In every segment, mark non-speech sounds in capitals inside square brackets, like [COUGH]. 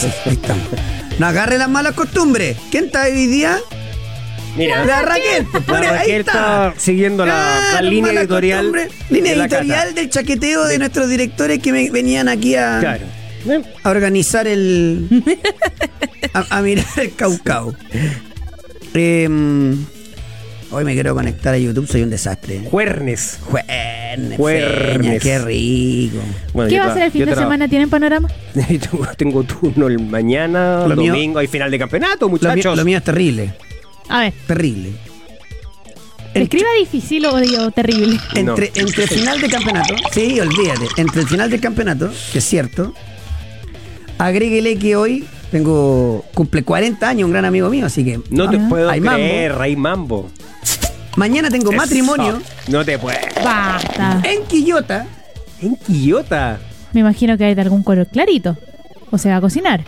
sí, ahí estamos. No agarre las malas costumbres. ¿Quién está hoy día? Mira, La Raquel. pues, la ahí Raquel está. está siguiendo la, línea editorial. Línea de editorial del chaqueteo de nuestros directores que me- venían aquí a, Claro. Eh, a organizar el. [LAUGHS] a, a mirar el caucao. Em, hoy me quiero conectar a YouTube, soy un desastre. Juernes. Juernes, Juernes. qué rico. Bueno, ¿Qué va a hacer el fin de semana? ¿Tienen panorama? [LAUGHS] tengo, turno el mañana, Lo mío- domingo, hay final de campeonato, Lo mío, muchachos. lo mío es terrible, A ver, terrible. Escriba difícil o digo terrible. Entre, No. entre final de campeonato, sí, olvídate, entre el final del campeonato, que es cierto, agréguele que hoy tengo, cumple 40 años un gran amigo mío, así que No te Ah. puedo Hay mambo. creer, Rey Mambo. mañana tengo Eso. matrimonio No te puedo. Basta. en Quillota. En Quillota. Me imagino que hay de algún color clarito. O se va a cocinar.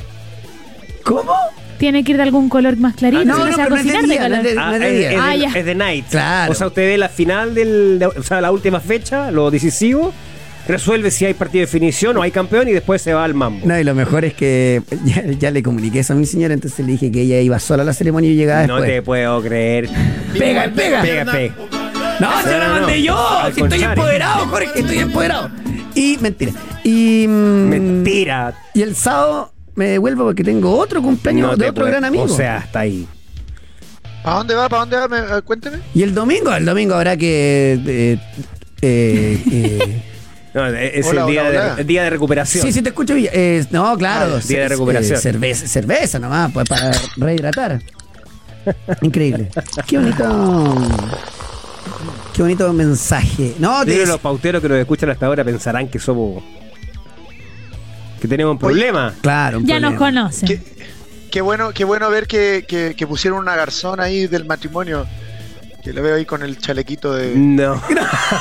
¿Cómo? Tiene que ir de algún color más clarito. Ah, no, no, no, se va a pero no es de cocinar de día, color. de- Ah, es, de es Ah, es night. Claro. O sea, usted ve la final del. de- o sea, la última fecha, lo decisivo, resuelve si hay partido de definición o hay campeón y después se va al mambo. No, y lo mejor es que [LAUGHS] ya, ya le comuniqué eso a mi señora, entonces le dije que ella iba sola a la ceremonia y llegaba No después. te puedo creer. Pega, pega. Pega, pega. No, se No, la no, mandé no. yo. Al si estoy empoderado, Jorge, estoy empoderado. Y mentira. Y mm, Mentira. Y el sábado me devuelvo porque tengo otro cumpleaños No de otro gran amigo. O sea, hasta ahí. ¿Para dónde va? ¿Para dónde va? Me- eh, cuénteme. y el domingo, el domingo habrá que eh, eh, eh, [LAUGHS] No, es Hola, el, día hola, de, hola. día de recuperación. Sí, sí, te escucho. Villa. Eh, no, claro. Ah, día de recuperación. eh, cerveza, cerveza nomás, pues, para rehidratar. Increíble. Qué bonito. Qué bonito mensaje. No, te Pero los pauteros que nos escuchan hasta ahora pensarán que somos. que tenemos un problema. Claro. un Ya nos conocen. Qué, qué bueno, qué bueno ver que, que- que pusieron una garzón ahí del matrimonio. Que lo veo ahí con el chalequito de. No.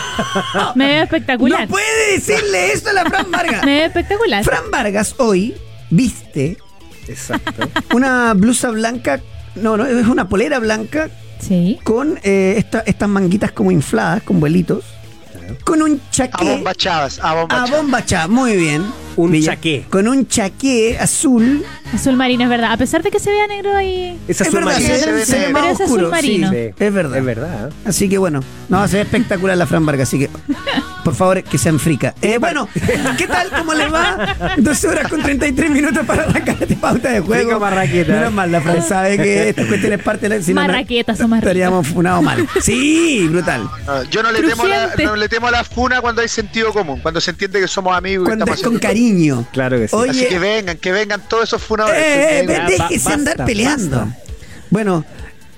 [LAUGHS] Me veo espectacular. No puede decirle esto a la Fran Vargas. Me veo espectacular. Fran Vargas hoy viste Exacto. una blusa blanca. No, no, es una polera blanca Sí. con eh, esta- estas manguitas como infladas, con vuelitos. Con un A chaqué. bomba chavas, a bomba A chavas. bomba chá, muy bien. Un chaqué. Con un chaqué azul. Azul marino, es verdad. A pesar de que se vea negro ahí. Es Es azul verdad, marino. Sí, se ve se ve negro. más Pero es azul oscuro. marino. sí, es verdad. Es verdad. Así que bueno, no, se ve espectacular la Fran Vargas, así que por favor que sean frica. Eh, bueno, ¿qué tal? ¿Cómo les va? 12 horas con 33 minutos para arrancar esta pauta de juego. Frica marraqueta. Menos mal, la Fran sabe que esta cuestión es parte de la... si no, no- Marraquetas son más. Estaríamos funados mal. Sí, brutal. No, yo no le, temo la, no le temo a la funa cuando hay sentido común, cuando se entiende que somos amigos y Cuando estamos es con haciendo- Claro que sí. Oye, Así que vengan, que vengan todos esos funadores. Eh, déjese ba- andar peleando. basta. Bueno,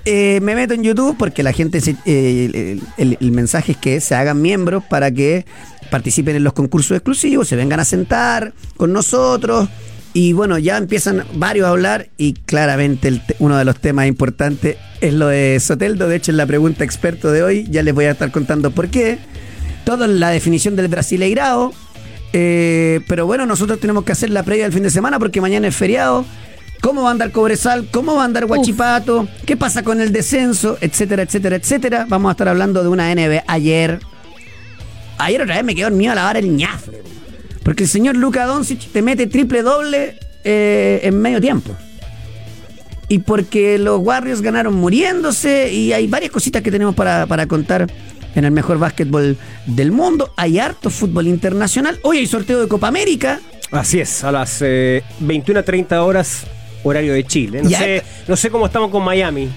eh, me meto en YouTube porque la gente, se- eh, el, el- el mensaje es que se hagan miembros para que participen en los concursos exclusivos, se vengan a sentar con nosotros. Y bueno, ya empiezan varios a hablar y claramente el uno de los temas importantes es lo de Soteldo. De hecho, en la pregunta experto de hoy ya les voy a estar contando por qué. Todo en la definición del brasileirao. Eh, pero bueno, nosotros tenemos que hacer la previa del fin de semana porque mañana es feriado. ¿Cómo va a andar Cobresal? ¿Cómo va a andar Huachipato? ¿Qué pasa con el descenso? Etcétera, etcétera, etcétera. Vamos a estar hablando de una NB ayer. Ayer otra vez me quedó dormido a lavar el ñafle. Porque el señor Luka Doncic te mete triple doble eh, en medio tiempo. Y porque los Warriors ganaron muriéndose y hay varias cositas que tenemos para, para contar en el mejor básquetbol del mundo. Hay harto fútbol internacional. Hoy hay sorteo de Copa América. Así es, a las eh, 21 a 30 horas, horario de Chile. No, Ya. sé, no sé cómo estamos con Miami.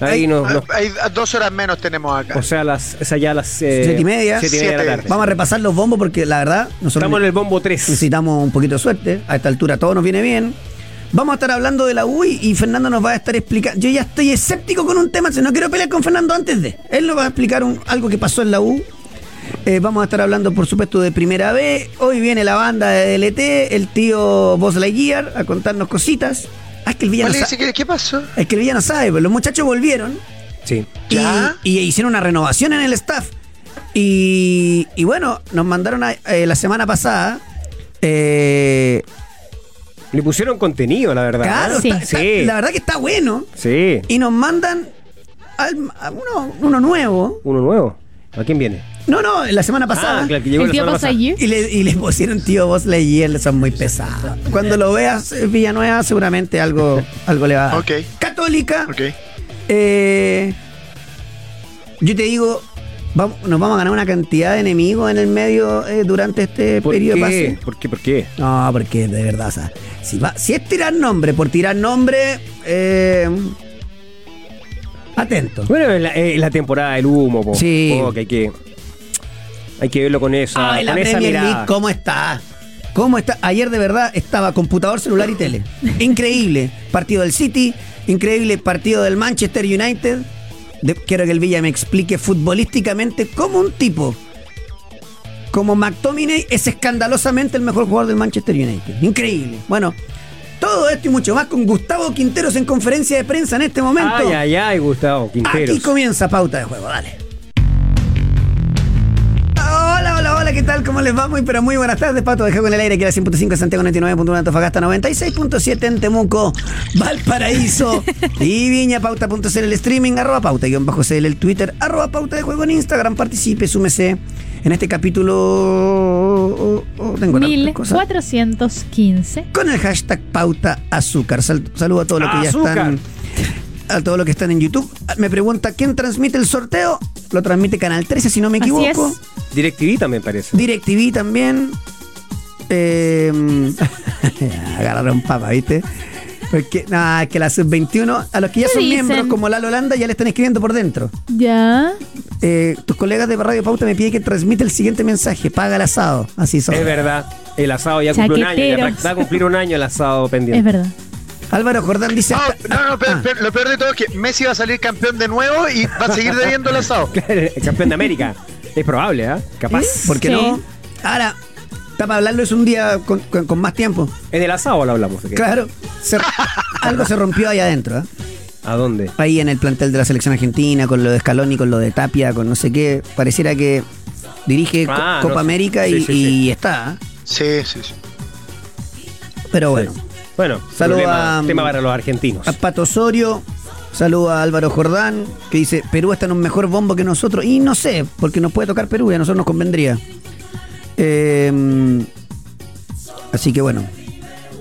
Ahí Ay, nos, nos- Hay dos horas menos tenemos acá. o sea, las, es allá a las eh, Siete y media. siete y media de la tarde. Vamos a repasar los bombos porque la verdad nosotros Estamos en el bombo 3. necesitamos un poquito de suerte. A esta altura todo nos viene bien. Vamos a estar hablando de la U y y Fernando nos va a estar explicando. Yo ya estoy escéptico con un tema, si no quiero pelear con Fernando antes de. Él nos va a explicar un- algo que pasó en la U. Eh, vamos a estar hablando, por supuesto, de Primera B. Hoy viene la banda de DLT, el tío Buzz Lightyear, a contarnos cositas. Ah, es que el villano, Vale, sa- dice, ¿qué, ¿Qué pasó? es que el villano sabe, pero los muchachos volvieron Sí. y, ¿Ya? y hicieron una renovación en el staff. Y, y bueno, nos mandaron a- eh, la semana pasada. eh, Le pusieron contenido, la verdad. claro. Sí. está- está- Sí. la verdad que está bueno. Sí. Y nos mandan al- a uno, uno nuevo. Uno nuevo. ¿A quién viene? No, no, la semana pasada. Ah, claro, que llegó El la tío Buzz. Y le, y le pusieron tío Buzz Lightyear, son muy pesados. Cuando lo veas eh, Villanueva, seguramente algo, algo le va a dar. Ok. Católica, Ok. eh, yo te digo, vamos- nos vamos a ganar una cantidad de enemigos en el medio eh, durante este ¿Por periodo de qué? pase. ¿Por qué? ¿Por qué? No, porque de verdad, o sea, si, va, si es tirar nombre por tirar nombre, eh, atento. Bueno, es la, es la temporada del humo, po. Sí. Po, que hay que hay que verlo con esa, Ay, la con esa Premier mirada. League, ¿cómo está? ¿Cómo está? Ayer de verdad estaba computador, celular y tele. [LAUGHS] Increíble. Partido del City, increíble partido del Manchester United. De- quiero que el Villa me explique futbolísticamente cómo un tipo como McTominay es escandalosamente el mejor jugador del Manchester United. Increíble. Bueno, todo esto y mucho más con Gustavo Quinteros en conferencia de prensa en este momento. Ay, ay, ay, Gustavo Quinteros. Aquí comienza pauta de juego, dale. Hola, hola, hola, ¿qué tal? ¿Cómo les va? Muy, pero muy buenas tardes. Pato de Juego en el aire, que era 100.5 en Santiago, 99.1 en Antofagasta, 96.7 en Temuco, Valparaíso y Viña, pauta.cl el streaming, arroba pauta, guion bajo CL el Twitter, arroba pauta de juego en Instagram. Participe, súmese en este capítulo. oh, oh, tengo tantas cosas. 1415. Con el hashtag pauta azúcar. Sal- saludo a todos los que ya están. A todos los que están en YouTube. Me pregunta quién transmite el sorteo. Lo transmite Canal 13, si no me equivoco. es. DirecTV también parece. DirecTV también. Eh, [LAUGHS] agarraron papa, ¿viste? Porque, nada, es que la sub-21, a los que ya ¿Qué son dicen? miembros, como Lalo Holanda, ya le están escribiendo por dentro. Ya. Eh, tus colegas de Radio Pauta me piden que transmite el siguiente mensaje: paga el asado. Así son. es verdad. El asado ya cumplió un año. Ya va a cumplir un año el asado pendiente. Es verdad. Álvaro Jordán dice. Ah, hasta- no, no, pe- ah, lo peor de todo es que Messi va a salir campeón de nuevo y va a seguir debiendo el asado. [LAUGHS] el campeón de América. Es probable, ¿ah? Capaz. ¿Por qué Sí. no? Ahora, está para hablarlo es un día con, con- con más tiempo. En el asado lo hablamos. Claro, se- [LAUGHS] algo se rompió ahí adentro. ¿eh? ¿A dónde? Ahí en el plantel de la selección argentina, con lo de Scaloni, con lo de Tapia, con no sé qué. Pareciera que dirige Co- Ah, Copa no. América y, Sí, sí, sí. y está. ¿eh? Sí, sí, sí. Pero bueno, Bueno, Saludo problema- a- tema para los argentinos. a Pato Osorio. Saludo a Álvaro Jordán, que dice, Perú está en un mejor bombo que nosotros. Y no sé, porque nos puede tocar Perú y a nosotros nos convendría. Eh, así que bueno,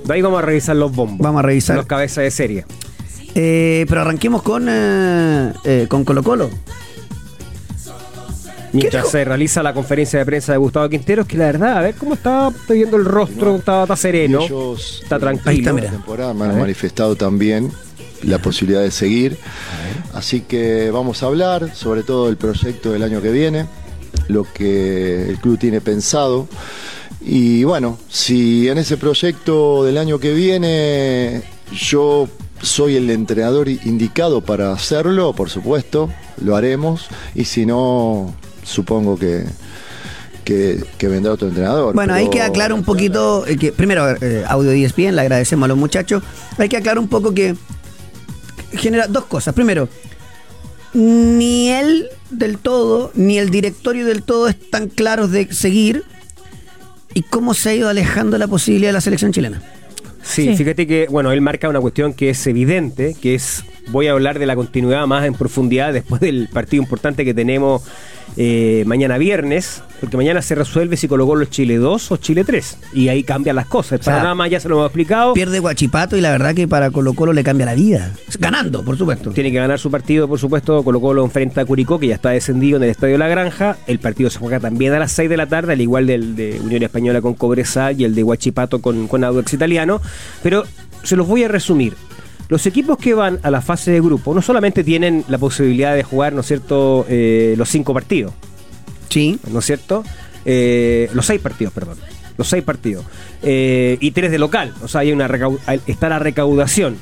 De ahí vamos a revisar los bombos. Vamos a revisar. Los cabezas de serie. Eh, pero arranquemos con, eh, eh, con Colo Colo. Mientras se realiza la conferencia de prensa de Gustavo Quinteros, que la verdad, a ver cómo está viendo el rostro, está, está sereno, Ellos, está tranquilo. Ahí está, mira. temporada me han manifestado también la posibilidad de seguir. Así que vamos a hablar sobre todo del proyecto del año que viene, lo que el club tiene pensado. Y bueno, si en ese proyecto del año que viene yo soy el entrenador indicado para hacerlo, por supuesto, lo haremos. Y si no, supongo que, que, que vendrá otro entrenador. Bueno, hay Pero- que aclarar un poquito, eh, que primero, eh, audio de ESPN, le agradecemos a los muchachos. Hay que aclarar un poco que genera dos cosas. Primero, ni él del todo, ni el directorio del todo están claros de seguir y cómo se ha ido alejando la posibilidad de la selección chilena. Sí, Sí. fíjate que, bueno, él marca una cuestión que es evidente, que es, voy a hablar de la continuidad más en profundidad después del partido importante que tenemos eh, mañana viernes, porque mañana se resuelve si colocó los Chile 2 o Chile 3, y ahí cambian las cosas. El O sea, panorama ya se lo hemos explicado. Pierde Guachipato y la verdad que para Colo Colo le cambia la vida. Ganando, por supuesto. Tiene que ganar su partido, por supuesto. Colo Colo enfrenta a Curicó, que ya está descendido en el Estadio La Granja. El partido se juega también a las 6 de la tarde, al igual del de Unión Española con Cobresal y el de Huachipato con, con Audax Italiano. Pero se los voy a resumir. Los equipos que van a la fase de grupo no solamente tienen la posibilidad de jugar, ¿no es cierto?, eh, los cinco partidos, Sí. ¿no es cierto? Eh, los seis partidos, perdón. Los seis partidos. Eh, y tres de local. O sea, hay una está la recaudación.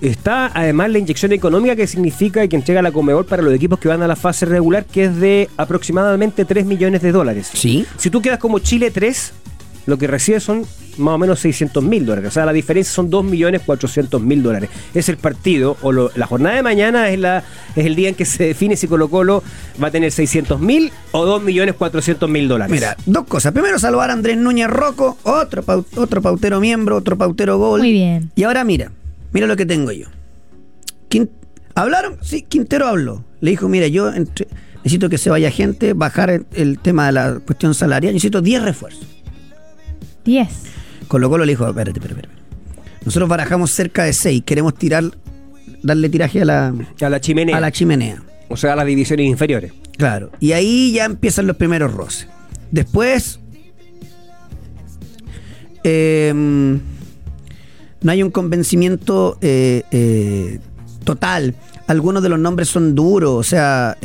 Está además la inyección económica que significa que entrega la Comebol para los equipos que van a la fase regular, que es de aproximadamente 3 millones de dólares. Sí. Si tú quedas como Chile 3, lo que recibes son más o menos 600 mil dólares. O sea, la diferencia son 2 millones 400 mil dólares. Es el partido, o lo- la jornada de mañana es, la, es el día en que se define si Colo Colo va a tener 600 mil o 2 millones 400 mil dólares. Mira, dos cosas. Primero, salvar a Andrés Núñez Rocco, otro, otro pautero miembro, otro pautero gol. Muy bien. Y ahora mira, mira lo que tengo yo. ¿Hablaron? Sí, Quintero habló. Le dijo, mira, yo entre- necesito que se vaya gente, bajar el, el tema de la cuestión salarial, necesito 10 refuerzos. 10. Colo Colo le dijo, espérate, espérate, espérate. Nosotros barajamos cerca de 6, queremos tirar, darle tiraje a la, A la chimenea. a la chimenea. O sea, a las divisiones inferiores. Claro. Y ahí ya empiezan los primeros roces. Después. eh, no hay un convencimiento eh, eh, total. Algunos de los nombres son duros. O sea.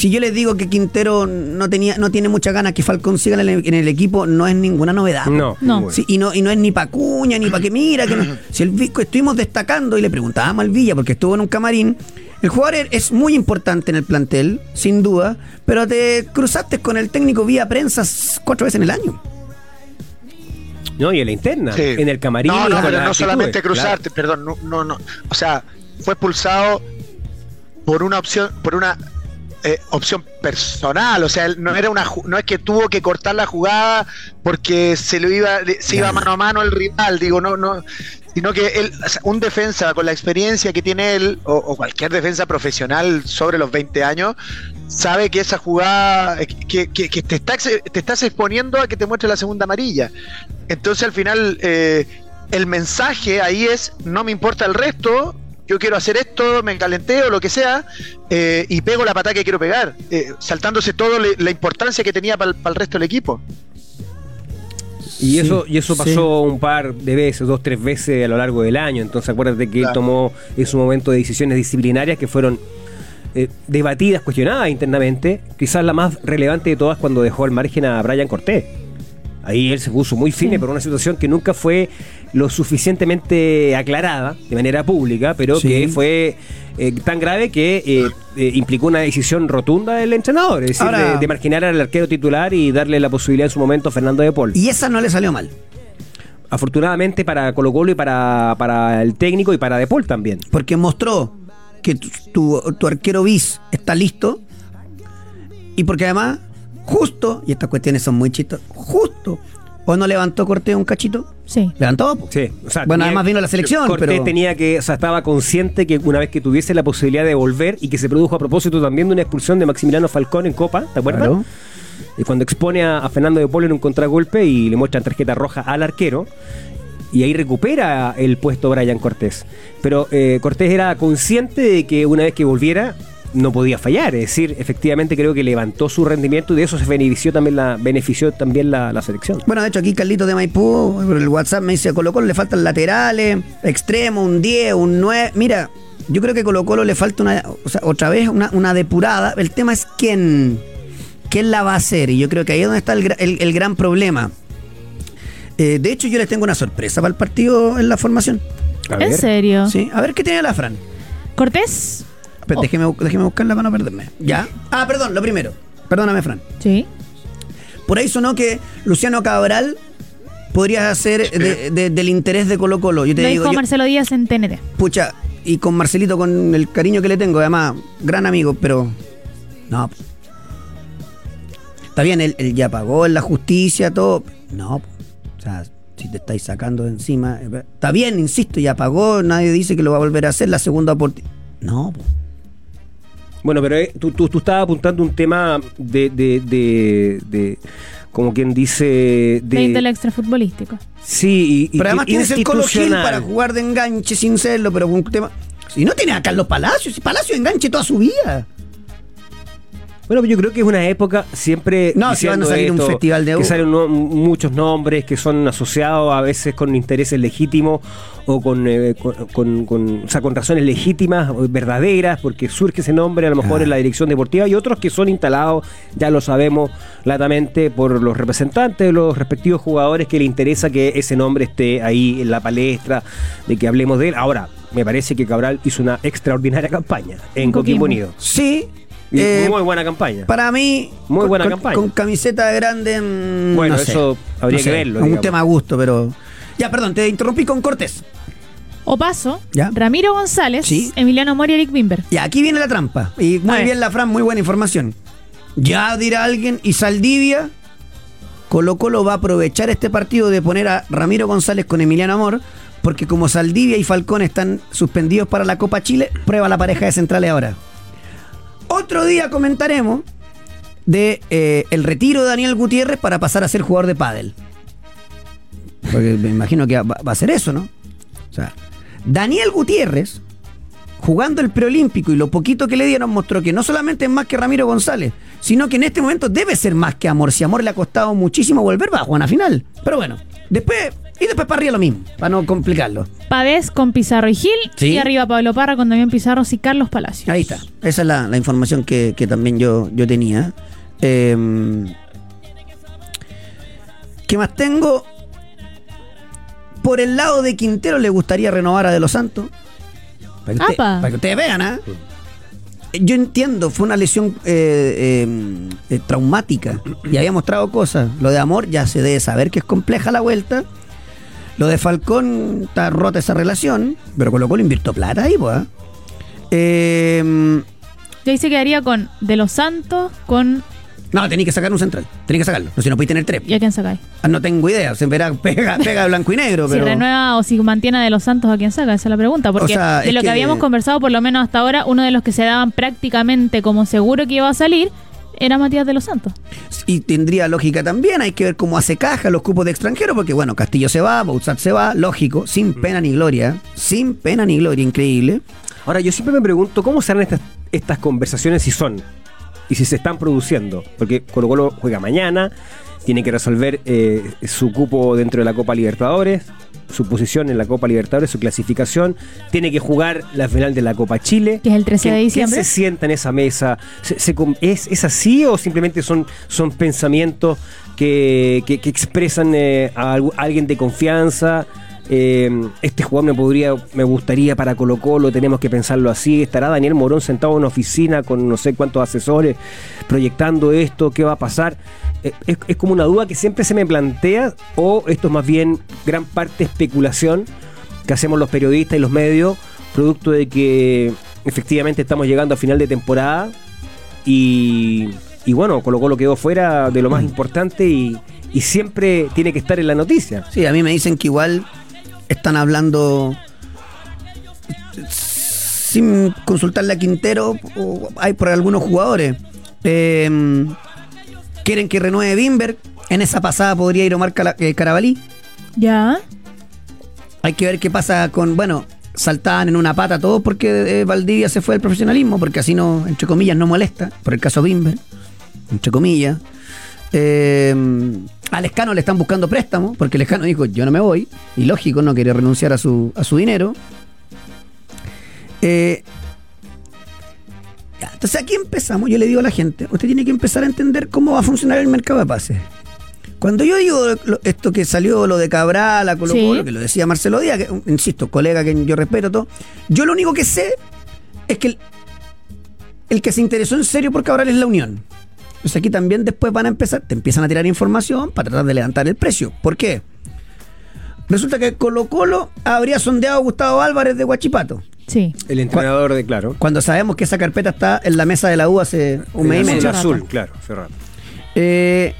Si yo les digo que Quintero no tenía, no tiene muchas ganas que Falcón siga en el, en el equipo, no es ninguna novedad. No. No. Sí, y no, y no es ni pa' cuña, ni pa' que mira, que no. [COUGHS] Si el Vi- estuvimos destacando y le preguntábamos al Villa, porque estuvo en un camarín, el jugador es- es muy importante en el plantel, sin duda, pero te cruzaste con el técnico vía prensa cuatro veces en el año. No, y en la interna. Sí. En el camarín. No, no, pero no actitudes, solamente claro. cruzarte, perdón, no, no, no. O sea, fue expulsado por una opción, por una eh, opción personal. O sea, no era una, no es que tuvo que cortar la jugada porque se lo iba, se iba mano a mano el rival. Digo, no, no. Sino que él, un defensa con la experiencia que tiene él, o, o cualquier defensa profesional sobre los 20 años, sabe que esa jugada, eh, que, que- que te, está, te estás exponiendo a que te muestre la segunda amarilla. Entonces al final eh, el mensaje ahí es, no me importa el resto, yo quiero hacer esto, me calenté o lo que sea, eh, y pego la patada que quiero pegar, eh, saltándose todo le- la importancia que tenía para el resto del equipo. Y eso, Sí, y eso sí. pasó un par de veces, dos, tres veces a lo largo del año. Entonces acuérdate que él tomó en su momento decisiones disciplinarias que fueron eh, debatidas, cuestionadas internamente. Quizás la más relevante de todas cuando dejó al margen a Brian Cortés. Ahí él se puso muy firme Sí. por una situación que nunca fue lo suficientemente aclarada de manera pública, pero Sí. que fue eh, tan grave que eh, eh, implicó una decisión rotunda del entrenador, es decir, de, de marginar al arquero titular y darle la posibilidad en su momento a Fernando de Paul. Y esa no le salió mal, Afortunadamente para Colo Colo y para, para el técnico y para De Paul también. porque mostró que tu, tu- tu arquero bis está listo y porque además, justo, y estas cuestiones son muy chistosas, justo, ¿o no levantó Cortés un cachito? Sí. Levantó. Sí, o sea, bueno, tenía- además vino la selección, Cortés pero... tenía que, o sea, estaba consciente que una vez que tuviese la posibilidad de volver y que se produjo a propósito también de una expulsión de Maximiliano Falcón en Copa, ¿te acuerdas? Claro. Y cuando expone a, a Fernando de Paul en un contragolpe y le muestran tarjeta roja al arquero. Y ahí recupera el puesto Brian Cortés. Pero eh, Cortés era consciente de que una vez que volviera no podía fallar. Es decir, efectivamente creo que levantó su rendimiento y de eso se benefició también la, benefició también la, la selección. Bueno, de hecho aquí Carlitos de Maipú, por el WhatsApp me dice, Colo Colo le faltan laterales, extremo, un 10, un 9. Mira, yo creo que Colo Colo le falta una, o sea, otra vez una, una depurada. El tema es quién, quién la va a hacer. Y yo creo que ahí es donde está el, el- el gran problema. Eh, de hecho, yo les tengo una sorpresa para el partido en la formación. A ¿En ver. serio? ¿Sí? A ver qué tiene la Fran. ¿Cortés? Espera, Oh. déjeme, bu- déjeme buscarla para no perderme. ¿Ya? Ah, perdón, lo primero. Perdóname, Fran. Sí. Por ahí sonó que Luciano Cabral podría ser de- de- del interés de Colo Colo. Yo te Lo digo, dijo yo- Marcelo Díaz en TNT. pucha, y con Marcelito, con el cariño que le tengo, además, gran amigo, pero no. Está bien, él, él ya pagó en la justicia, todo. No, o sea, si te estáis sacando de encima. eh, Está bien, insisto, ya pagó, nadie dice que lo va a volver a hacer la segunda oportunidad. No, po. Bueno, pero eh, tú, tú, tú estabas apuntando un tema de, de, de, de- como quien dice, de... De índole extrafutbolístico. Sí, y, y- Pero además y- tienes el Colo Gil para jugar de enganche sin serlo, pero con un tema. Si no tiene a Carlos Palacios, si Palacio enganche toda su vida. Bueno, yo creo que es una época siempre. No, si van a salir un festival de Que salen no- muchos nombres que son asociados a veces con intereses legítimos o con, eh, con, con- con- o sea, con razones legítimas, o verdaderas, porque surge ese nombre a lo mejor Ah. en la dirección deportiva y otros que son instalados, ya lo sabemos latamente, por los representantes de los respectivos jugadores que le interesa que ese nombre esté ahí en la palestra, de que hablemos de él. Ahora, me parece que Cabral hizo una extraordinaria campaña en Coquimbo. Unido. Sí. Eh, muy buena campaña. Para mí. Muy con- buena con, campaña. Con camiseta grande. mm, Bueno, no sé. eso habría No que sé, verlo, un digamos. tema a gusto, pero. Ya, perdón, te interrumpí con Cortés. O paso, Ya. Ramiro González, Sí. Emiliano Mori y Eric Bimber. Y aquí viene la trampa. Y muy A ver. bien, la Fran, muy buena información. Ya dirá alguien, y Saldivia, Colo Colo va a aprovechar este partido de poner a Ramiro González con Emiliano Amor, porque como Saldivia y Falcón están suspendidos para la Copa Chile, prueba la pareja de centrales ahora. Otro día comentaremos de eh, el retiro de Daniel Gutiérrez para pasar a ser jugador de pádel. Porque me imagino que va, a ser eso, ¿no? O sea, Daniel Gutiérrez, jugando el preolímpico y lo poquito que le dieron, mostró que no solamente es más que Ramiro González, sino que en este momento debe ser más que Amor. Si Amor le ha costado muchísimo volver, va a jugar a final. Pero bueno, después, y después para arriba lo mismo, para no complicarlo. Pavés con Pizarro y Gil. Sí. Y arriba Pablo Parra con Damián Pizarro y Carlos Palacios. Ahí está. Esa es la, la información que, que también yo, yo tenía. Eh, ¿Qué más tengo? Por el lado de Quintero le gustaría renovar a De Los Santos. Para que, usted- para que ustedes vean, ¿ah? Yo entiendo, fue una lesión eh, eh, eh, traumática y había mostrado cosas. Lo de Amor ya se debe saber que es compleja la vuelta. Lo de Falcón está rota esa relación, pero Colo Colo invirtió plata ahí, pues. Eh, Y ahí se quedaría con De los Santos, con. no, tenéis que sacar un central. Tenéis que sacarlo. No, si no podéis tener tres. ¿Y a quién sacáis? Ah, No tengo idea. Se verá, [LAUGHS] pega, pega blanco y negro, Si pero. renueva o si mantiene a De los Santos, ¿a quién saca? Esa es la pregunta. Porque O sea, de lo que, que- habíamos conversado, por lo menos hasta ahora, uno de los que se daban prácticamente como seguro que iba a salir era Matías De los Santos. Y tendría lógica también. Hay que ver cómo hace caja los cupos de extranjero, porque bueno, Castillo se va, Boutzat se va, lógico, sin pena ni gloria. Sin pena ni gloria, increíble. Ahora, yo siempre me pregunto cómo serán estas, estas conversaciones si son y si se están produciendo. Porque Colo Colo juega mañana, tiene que resolver eh, su cupo dentro de la Copa Libertadores, su posición en la Copa Libertadores, su clasificación, tiene que jugar la final de la Copa Chile. Que es el 13 de ¿Quién- diciembre. ¿Quién se sienta en esa mesa? ¿Se- se com- es, es así o simplemente son, son pensamientos que, que- que expresan eh, a algu- alguien de confianza? Eh, este jugador me podría, me gustaría para Colo Colo, tenemos que pensarlo así. ¿Estará Daniel Morón sentado en una oficina con no sé cuántos asesores proyectando esto? ¿Qué va a pasar? Eh, es, es como una duda que siempre se me plantea, o esto es más bien gran parte especulación que hacemos los periodistas y los medios, producto de que efectivamente estamos llegando a final de temporada y, y bueno, Colo Colo quedó fuera de lo más importante y, y siempre tiene que estar en la noticia. Sí, a mí me dicen que igual están hablando sin consultarle a Quintero o hay por algunos jugadores. Eh, quieren que renueve Bimber. En esa pasada podría ir Omar eh, Carabalí. Ya. Hay que ver qué pasa con, bueno, saltaban en una pata todos porque eh, Valdivia se fue del profesionalismo, porque así no, entre comillas, no molesta, por el caso Bimber, entre comillas. Eh, a Lescano le están buscando préstamo, porque Lescano dijo, yo no me voy, y lógico, no quiere renunciar a su, a su dinero. Eh, entonces aquí empezamos, yo le digo a la gente, usted tiene que empezar a entender cómo va a funcionar el mercado de pases. Cuando yo digo esto que salió, lo de Cabral, a Colo Sí. Colo, que lo decía Marcelo Díaz, que, insisto, colega que yo respeto todo, yo lo único que sé es que el, el que se interesó en serio por Cabral es la Unión. Entonces aquí también después van a empezar, te empiezan a tirar información para tratar de levantar el precio. ¿Por qué? Resulta que Colo Colo habría sondeado a Gustavo Álvarez de Guachipato. Sí. El entrenador de Claro. Cuando sabemos que esa carpeta está en la mesa de la U hace un mes y El medio. azul, azul, claro, rato. Eh,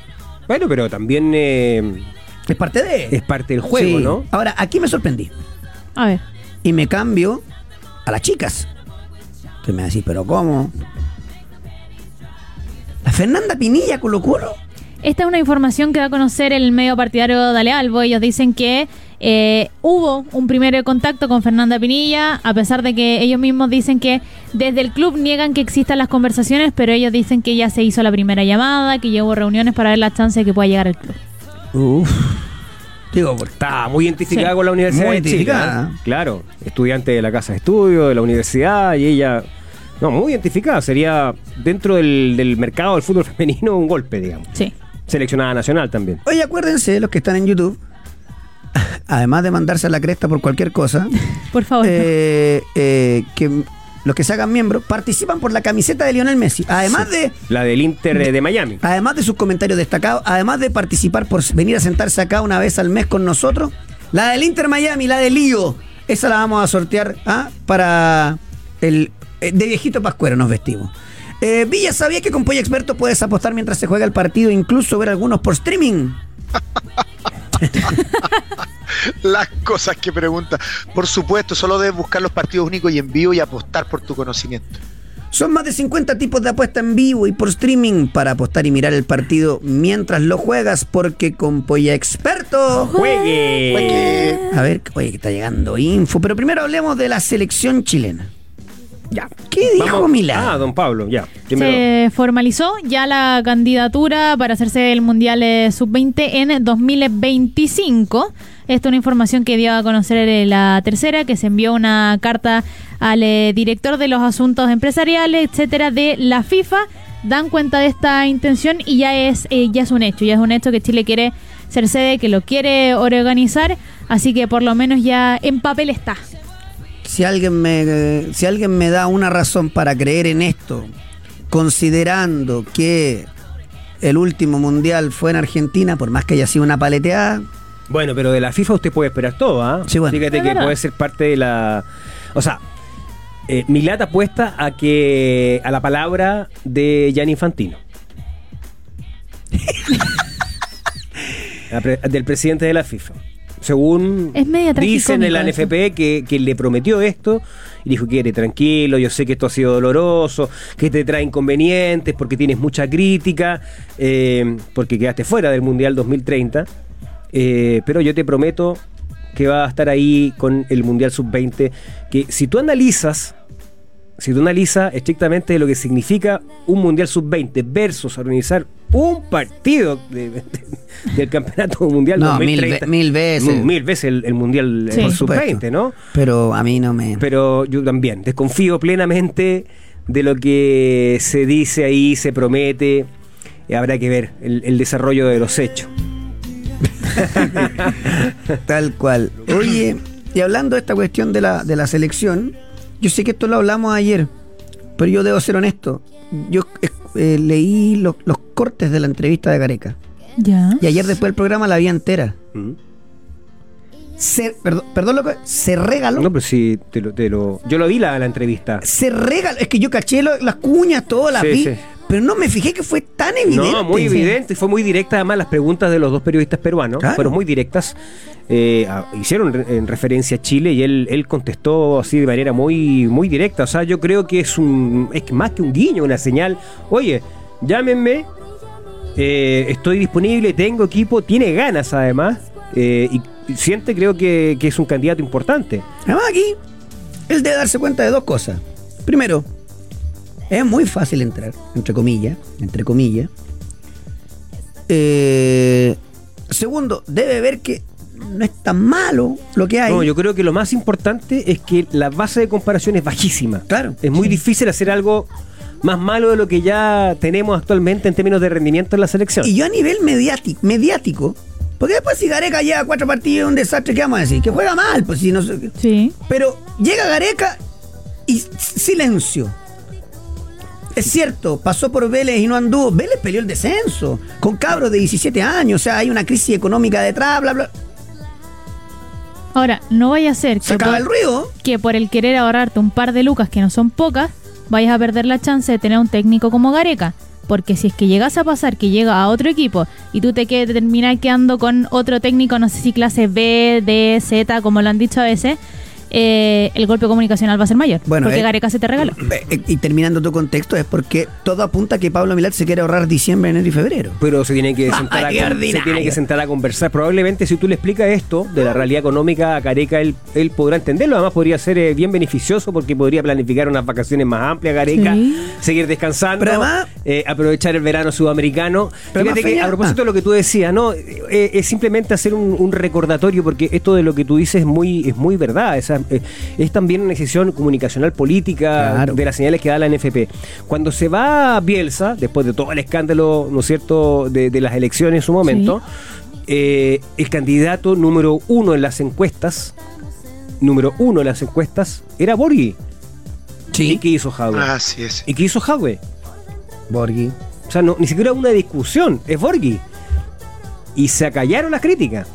Bueno, pero también eh, es parte de. es parte del juego, Sí. ¿no? Ahora, aquí me sorprendí. A ver. Y me cambio a las chicas. Usted me va a decir, ¿pero cómo? Fernanda Pinilla Colo Colo. Esta es una información que da a conocer el medio partidario Dale Albo. Ellos dicen que eh, hubo un primer contacto con Fernanda Pinilla, a pesar de que ellos mismos dicen que desde el club niegan que existan las conversaciones, pero ellos dicen que ya se hizo la primera llamada, que ya hubo reuniones para ver la chance de que pueda llegar al club. Uf. Digo, Está muy identificada Sí. con la Universidad Muy de Chile. identificada. ¿eh? Claro, estudiante de la casa de estudio, de la universidad, y ella. No, muy identificada. Sería dentro del, del mercado del fútbol [LAUGHS] femenino un golpe, digamos. Sí. Seleccionada nacional también. Oye, acuérdense, los que están en YouTube, [LAUGHS] además de mandarse a la cresta por cualquier cosa, [LAUGHS] Por favor. eh, eh, que los que se hagan miembros participan por la camiseta de Lionel Messi. Además de La del Inter de Miami. además de sus comentarios destacados, además de participar por venir a sentarse acá una vez al mes con nosotros, la del Inter Miami, la del Lío, esa la vamos a sortear ¿ah? para el de viejito pascuero nos vestimos. Eh, Villa, ¿sabía que con Polla Experto puedes apostar mientras se juega el partido, incluso ver algunos por streaming? [LAUGHS] Las cosas que pregunta. Por supuesto, solo debes buscar los partidos únicos y en vivo y apostar por tu conocimiento. Son más de 50 tipos de apuesta en vivo y por streaming para apostar y mirar el partido mientras lo juegas, porque con Polla Experto. ¡Juegue! A ver, oye, que está llegando info, pero primero hablemos de la selección chilena. Ya. ¿Qué dijo Milán? Ah, don Pablo, ya. Primero. Se formalizó ya la candidatura para hacerse el Mundial eh, Sub-20 en 2025. Esta es una información que dio a conocer eh, la tercera, que se envió una carta al eh, director de los asuntos empresariales, etcétera, de la FIFA. Dan cuenta de esta intención y ya es, eh, ya es un hecho, ya es un hecho que Chile quiere ser sede, que lo quiere organizar, así que por lo menos ya en papel está. Si alguien me, si alguien me da una razón para creer en esto, considerando que el último mundial fue en Argentina, por más que haya sido una paleteada, Bueno, pero de la FIFA usted puede esperar todo, ¿ah? Sí, bueno. Fíjate que puede ser parte de la. O sea, eh, Milata apuesta a que. a la palabra de Gianni Infantino. [LAUGHS] Del presidente de la FIFA. Según dicen en la tragicómico NFP que, que le prometió esto y dijo, quiere, tranquilo, yo sé que esto ha sido doloroso, que te trae inconvenientes porque tienes mucha crítica, eh, porque quedaste fuera del Mundial 2030, eh, pero yo te prometo que va a estar ahí con el Mundial Sub-20, que si tú analizas, si tú analizas estrictamente lo que significa un Mundial Sub-20 versus organizar un partido de- de- del Campeonato Mundial No, mil 2030, ve- mil veces. Mil veces el, el Mundial eh, Sí. Por Sub-20, supuesto. ¿no? pero a mí no me... Pero yo también desconfío plenamente de lo que se dice ahí, se promete. Habrá que ver el, el desarrollo de los hechos. [LAUGHS] Tal cual. Oye, y hablando de esta cuestión de la, de la selección, yo sé que esto lo hablamos ayer, pero yo debo ser honesto. Yo eh, leí los, los cortes de la entrevista de Gareca Ya. y ayer después del programa la vi entera. ¿Mm? Se, perdón, perdón lo que- se regaló. No, pero sí, te lo, te lo- yo lo vi la, la entrevista. Se regaló. Es que yo caché lo- las cuñas, todas las Sí, vi, sí. Pero no me fijé que fue tan evidente. No, muy evidente, fue muy directa además las preguntas de los dos periodistas peruanos, Claro. fueron muy directas, eh, hicieron en referencia a Chile y él, él contestó así de manera muy, muy directa, o sea, yo creo que es un es más que un guiño, una señal, oye, llámenme, eh, estoy disponible, tengo equipo, tiene ganas además, eh, y y siente creo que, que es un candidato importante. Además aquí, él debe darse cuenta de dos cosas. Primero, es muy fácil entrar, entre comillas, entre comillas. Eh, segundo, debe ver que no es tan malo lo que hay. No, yo creo que lo más importante es que la base de comparación es bajísima. Claro. Es muy difícil hacer algo más malo de lo que ya tenemos actualmente en términos de rendimiento en la selección. Y yo a nivel mediático, mediático porque después si Gareca lleva cuatro partidos, un desastre, ¿qué vamos a decir? Que juega mal, pues si no sé- Sí. Pero llega Gareca y silencio. Es cierto, pasó por Vélez y no anduvo. Vélez peleó el descenso con cabros de 17 años. O sea, hay una crisis económica detrás, bla, bla. Ahora, no vaya a ser Se que por, el ruido. que por el querer ahorrarte un par de lucas que no son pocas, vayas a perder la chance de tener un técnico como Gareca. Porque si es que llegas a pasar que llega a otro equipo y tú te, que- te terminas quedando con otro técnico, no sé si clase B, D, Z, como lo han dicho a veces, eh, el golpe comunicacional va a ser mayor. Bueno, porque eh, Gareca se te regaló. Eh, Y terminando tu contexto, es porque todo apunta a que Pablo Milat se quiere ahorrar diciembre, enero y febrero. Pero se tiene que [LAUGHS] sentar, Ay, a, con- se ordinario. tiene que sentar a conversar. Probablemente si tú le explicas esto de la realidad económica a Gareca, él, él podrá entenderlo. Además podría ser eh, bien beneficioso porque podría planificar unas vacaciones más amplias, Gareca, Sí. seguir descansando, Pero además- eh, aprovechar el verano sudamericano. Pero Fíjate además, que Feña- a propósito ah. de lo que tú decías, no, Eh, es simplemente hacer un, un recordatorio porque esto de lo que tú dices es muy, es muy verdad. Esa, eh, es también una decisión comunicacional política Claro. de las señales que da la NFP. Cuando se va Bielsa, después de todo el escándalo, ¿no es cierto?, de, de las elecciones en su momento, eh, el candidato número uno en las encuestas, número uno en las encuestas, era Borghi. ¿Y qué hizo Jadwe? Así es. ¿Y qué hizo Jadwe? Borghi. O sea, no, ni siquiera una discusión, es Borghi. Y se acallaron las críticas.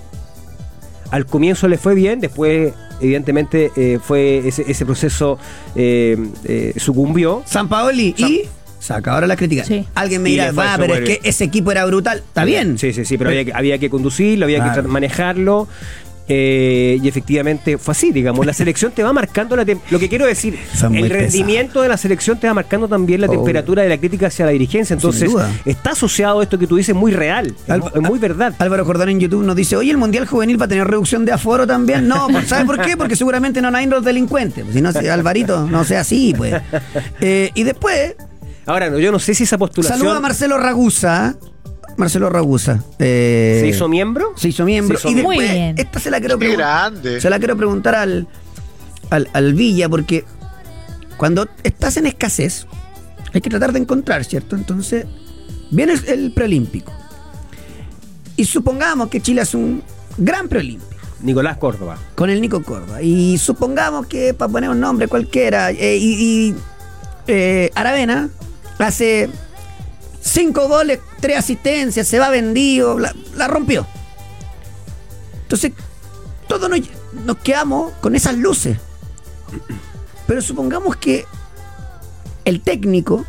Al comienzo le fue bien, después, evidentemente, eh, fue ese, ese proceso eh, eh, sucumbió. San Paoli y saca ahora la crítica. Sí. Alguien me dirá, va, pero es que ese equipo era brutal. Está bien. Sí, sí, sí, pero había que, había que conducirlo, había Claro. que manejarlo. Eh, y efectivamente fue así, digamos. La selección te va marcando la lo que quiero decir, el rendimiento de la selección te va marcando también la Obvio. temperatura de la crítica hacia la dirigencia. Entonces, está asociado esto que tú dices muy real, es Al- mu- es muy verdad. Álvaro Jordán en YouTube nos dice, oye, ¿el Mundial Juvenil va a tener reducción de aforo también? No, pues, ¿sabe por qué? Porque seguramente no hay los delincuentes. Pues, si no, si Alvarito, no sea así, pues. Eh, y después, Ahora, yo no sé si esa postulación saluda a Marcelo Ragusa. Marcelo Ragusa. eh, se hizo miembro. se hizo miembro. Se hizo y miembro. después, Muy bien. esta se la quiero Qué preguntar. grande. Se la quiero preguntar al, al, al Villa, porque cuando estás en escasez, hay que tratar de encontrar, ¿cierto? Entonces, viene el, el preolímpico. Y supongamos que Chile hace un gran preolímpico Nicolás Córdoba. con el Nico Córdoba. Y supongamos que, para poner un nombre cualquiera, eh, y, y, eh, Aravena hace cinco goles, tres asistencias, se va vendido, la, rompió. Entonces, todos nos, quedamos con esas luces. Pero supongamos que el técnico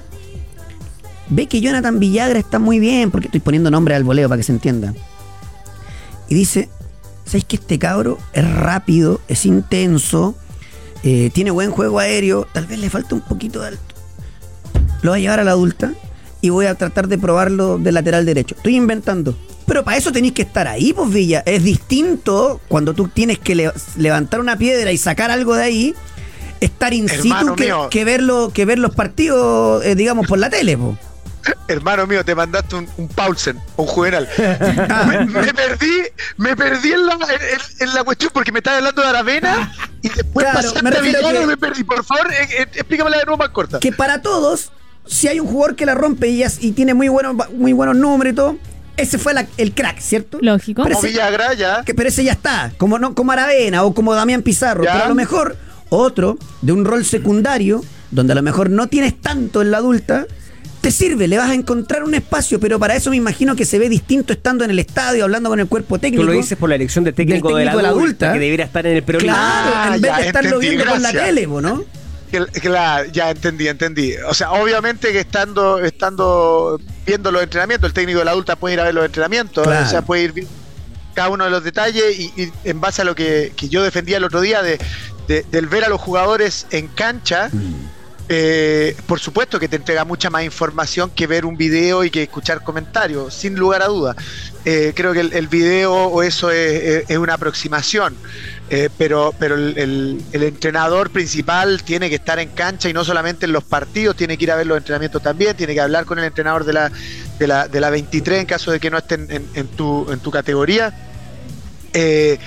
ve que Jonathan Villagra está muy bien, porque estoy poniendo nombre al voleo para que se entienda. Y dice, ¿sabes que este cabro es rápido, es intenso, eh, tiene buen juego aéreo, tal vez le falta un poquito de alto? Lo voy a llevar a la adulta y voy a tratar de probarlo de lateral derecho. Estoy inventando. Pero para eso tenéis que estar ahí, pues Villa. Es distinto cuando tú tienes que le- levantar una piedra y sacar algo de ahí, estar in situ que, mío. que verlo, que ver los partidos, eh, digamos, por la tele, po. [LAUGHS] Hermano mío, te mandaste un, un Paulsen, un juvenal. [LAUGHS] me, me perdí, me perdí en la, en, en la cuestión porque me estaba hablando de Aravena y después Claro, pasaste me a Villano que- y me perdí. Por favor, eh, eh, explícamela de nuevo más corta. que para todos, si hay un jugador que la rompe y, y tiene muy buenos, muy buenos números y todo, ese fue la- el crack, ¿cierto? Lógico. Pero Como ese, Villagra ya. que- pero ese ya está, como, no, como Aravena o como Damián Pizarro. Ya. Pero a lo mejor otro de un rol secundario, donde a lo mejor no tienes tanto en la adulta, te sirve, le vas a encontrar un espacio, pero para eso me imagino que se ve distinto estando en el estadio, hablando con el cuerpo técnico. Tú lo dices por la elección de técnico, Del de la técnico de la adulta, adulta. que debería estar en el preolímpico. Claro, Ah, en vez ya, de estarlo entendí, viendo por la tele, ¿no? Claro, ya entendí, entendí. O sea, obviamente que estando, estando viendo los entrenamientos, el técnico de la adulta puede ir a ver los entrenamientos, Claro. o sea, puede ir viendo cada uno de los detalles y, y en base a lo que, que yo defendía el otro día de, de- del ver a los jugadores en cancha, eh, por supuesto que te entrega mucha más información que ver un video y que escuchar comentarios, sin lugar a duda. Eh, creo que el, el video o eso es, es- es una aproximación, eh, pero, pero el, el- el entrenador principal tiene que estar en cancha y no solamente en los partidos, tiene que ir a ver los entrenamientos también, tiene que hablar con el entrenador de la, de la, de la 23 en caso de que no estén en, en tu, en tu categoría. Eh,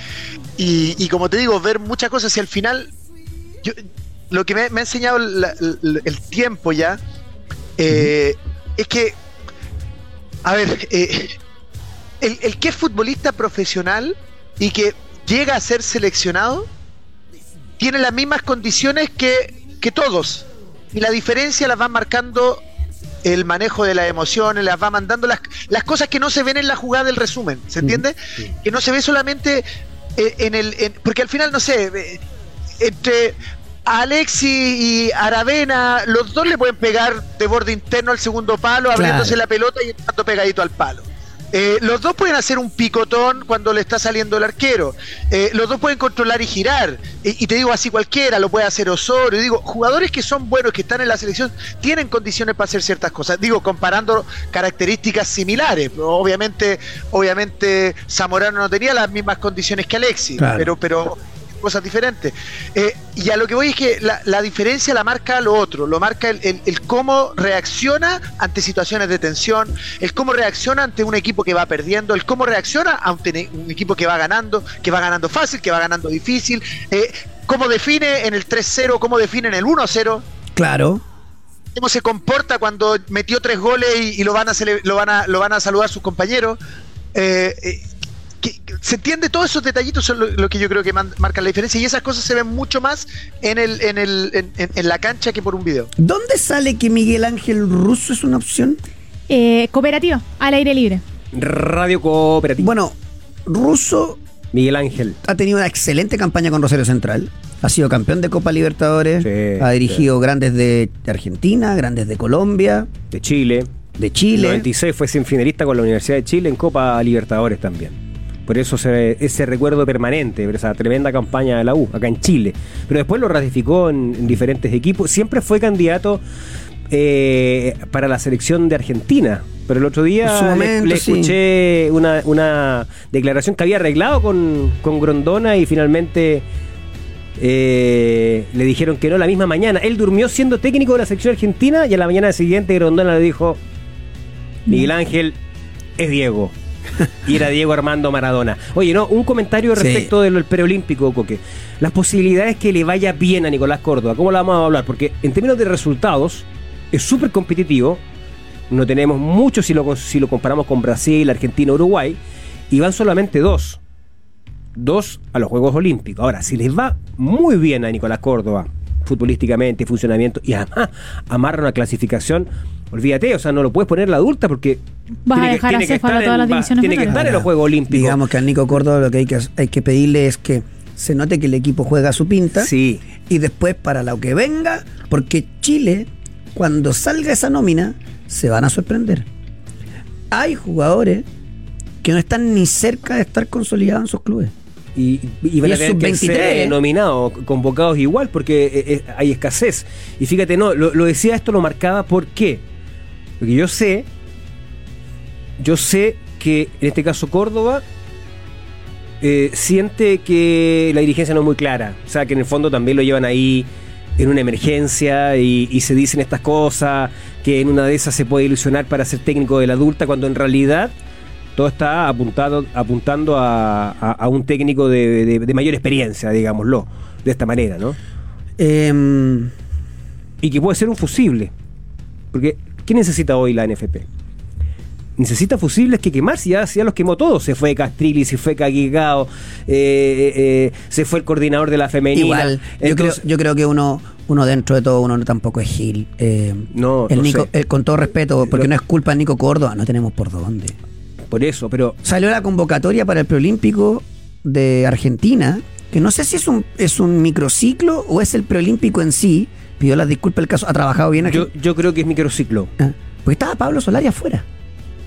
y, y como te digo, ver muchas cosas y al final, yo, lo que me, me ha enseñado la- el, el tiempo ya, eh, es que, a ver, el, el que es futbolista profesional y que llega a ser seleccionado, tiene las mismas condiciones que, que todos. Y la diferencia las va marcando el manejo de las emociones, las va mandando las, las cosas que no se ven en la jugada del resumen, ¿se entiende? Que no se ve solamente eh, en el... en- porque al final, no sé, eh, entre Alexi y Aravena, los dos le pueden pegar de borde interno al segundo palo, abriéndose la pelota y estando pegadito al palo. Eh, los dos pueden hacer un picotón cuando le está saliendo el arquero. Eh, los dos pueden controlar y girar. Y, y te digo así cualquiera, lo puede hacer Osorio. Digo, jugadores que son buenos, que están en la selección, tienen condiciones para hacer ciertas cosas. Digo, comparando características similares. Obviamente, obviamente Zamorano no tenía las mismas condiciones que Alexis, Claro. pero, pero cosas diferentes. Eh, y a lo que voy es que la, la diferencia la marca lo otro, lo marca el, el- el cómo reacciona ante situaciones de tensión, el cómo reacciona ante un equipo que va perdiendo, el cómo reacciona ante un equipo que va ganando, que va ganando fácil, que va ganando difícil, eh, cómo define en el 3-0, cómo define en el 1-0 Claro. cómo se comporta cuando metió tres goles y, y lo van a lo van a lo van a saludar sus compañeros Eh, eh, que- que se entiende todos esos detallitos son lo, lo que yo creo que man- marcan la diferencia y esas cosas se ven mucho más en el en el en, en- en la cancha que por un video ¿Dónde sale que Miguel Ángel Russo es una opción? Eh, cooperativa, al aire libre. Radio Cooperativa. Bueno, Russo Miguel Ángel. ha tenido una excelente campaña con Rosario Central. Ha sido campeón de Copa Libertadores. Sí, ha dirigido grandes de Argentina, grandes de Colombia, de Chile. de En Chile. 96 fue semifinalista con la Universidad de Chile en Copa Libertadores también. Por eso se- ese recuerdo permanente, esa tremenda campaña de la U, acá en Chile. Pero después lo ratificó en, en diferentes equipos. Siempre fue candidato eh, para la selección de Argentina. Pero el otro día le- sí. escuché una, una declaración que había arreglado con, con Grondona y finalmente eh, le dijeron que no la misma mañana. Él durmió siendo técnico de la selección argentina y a la mañana siguiente Grondona le dijo, Miguel Ángel es Diego. [LAUGHS] Y era Diego Armando Maradona. Oye, no, un comentario Sí. respecto del preolímpico, Coque. Las posibilidades que le vaya bien a Nicolás Córdoba, ¿cómo la vamos a hablar? Porque en términos de resultados, es súper competitivo. No tenemos mucho si lo, si lo comparamos con Brasil, Argentina, Uruguay. Y van solamente dos. Dos a los Juegos Olímpicos. Ahora, si les va muy bien a Nicolás Córdoba, futbolísticamente, funcionamiento, y además amarra una clasificación, olvídate, o sea, no lo puedes poner la adulta porque Vas a tiene que- dejar tiene a que Céfalo todas en- las va- divisiones Tiene que estar en los Juegos Olímpicos. Digamos que a Nico Córdoba lo que hay que, hay que pedirle es que se note que el equipo juega a su pinta. Sí. Y después para lo que venga, porque Chile, cuando salga esa nómina, se van a sorprender. Hay jugadores que no están ni cerca de estar consolidados en sus clubes. Y, y van Y a tener que sub-23, ser nominados, convocados igual, porque eh, eh, hay escasez. Y fíjate, no, lo, lo decía esto, lo marcaba, ¿por qué? Porque yo sé, yo sé que en este caso Córdoba eh, siente que la dirigencia no es muy clara. O sea, que en el fondo también lo llevan ahí en una emergencia y, y se dicen estas cosas, que en una de esas se puede ilusionar para ser técnico de la adulta, cuando en realidad todo está apuntado, apuntando a, a- a un técnico de, de- de mayor experiencia, digámoslo, de esta manera, ¿no? Em, Y que puede ser un fusible. Porque, ¿qué necesita hoy la NFP? Necesita fusibles que quemar, si ya, si ya los quemó todos. Se fue Castrilli, se fue Caguigao, eh, eh, eh, se fue el coordinador de la femenina. igual, yo, creo, yo creo que uno, uno dentro de todo, uno no- tampoco es Gil. Eh, No, el no Nico- sé. eh, con todo respeto, porque Lo- no es culpa de Nico Córdoba, no tenemos por dónde. Por eso, pero Salió la convocatoria para el preolímpico de Argentina, que no sé si es un, es un microciclo o es el preolímpico en sí. Pidió las disculpas el caso, ha trabajado bien aquí. yo, yo creo que es microciclo. Ah, porque estaba Pablo Solari afuera.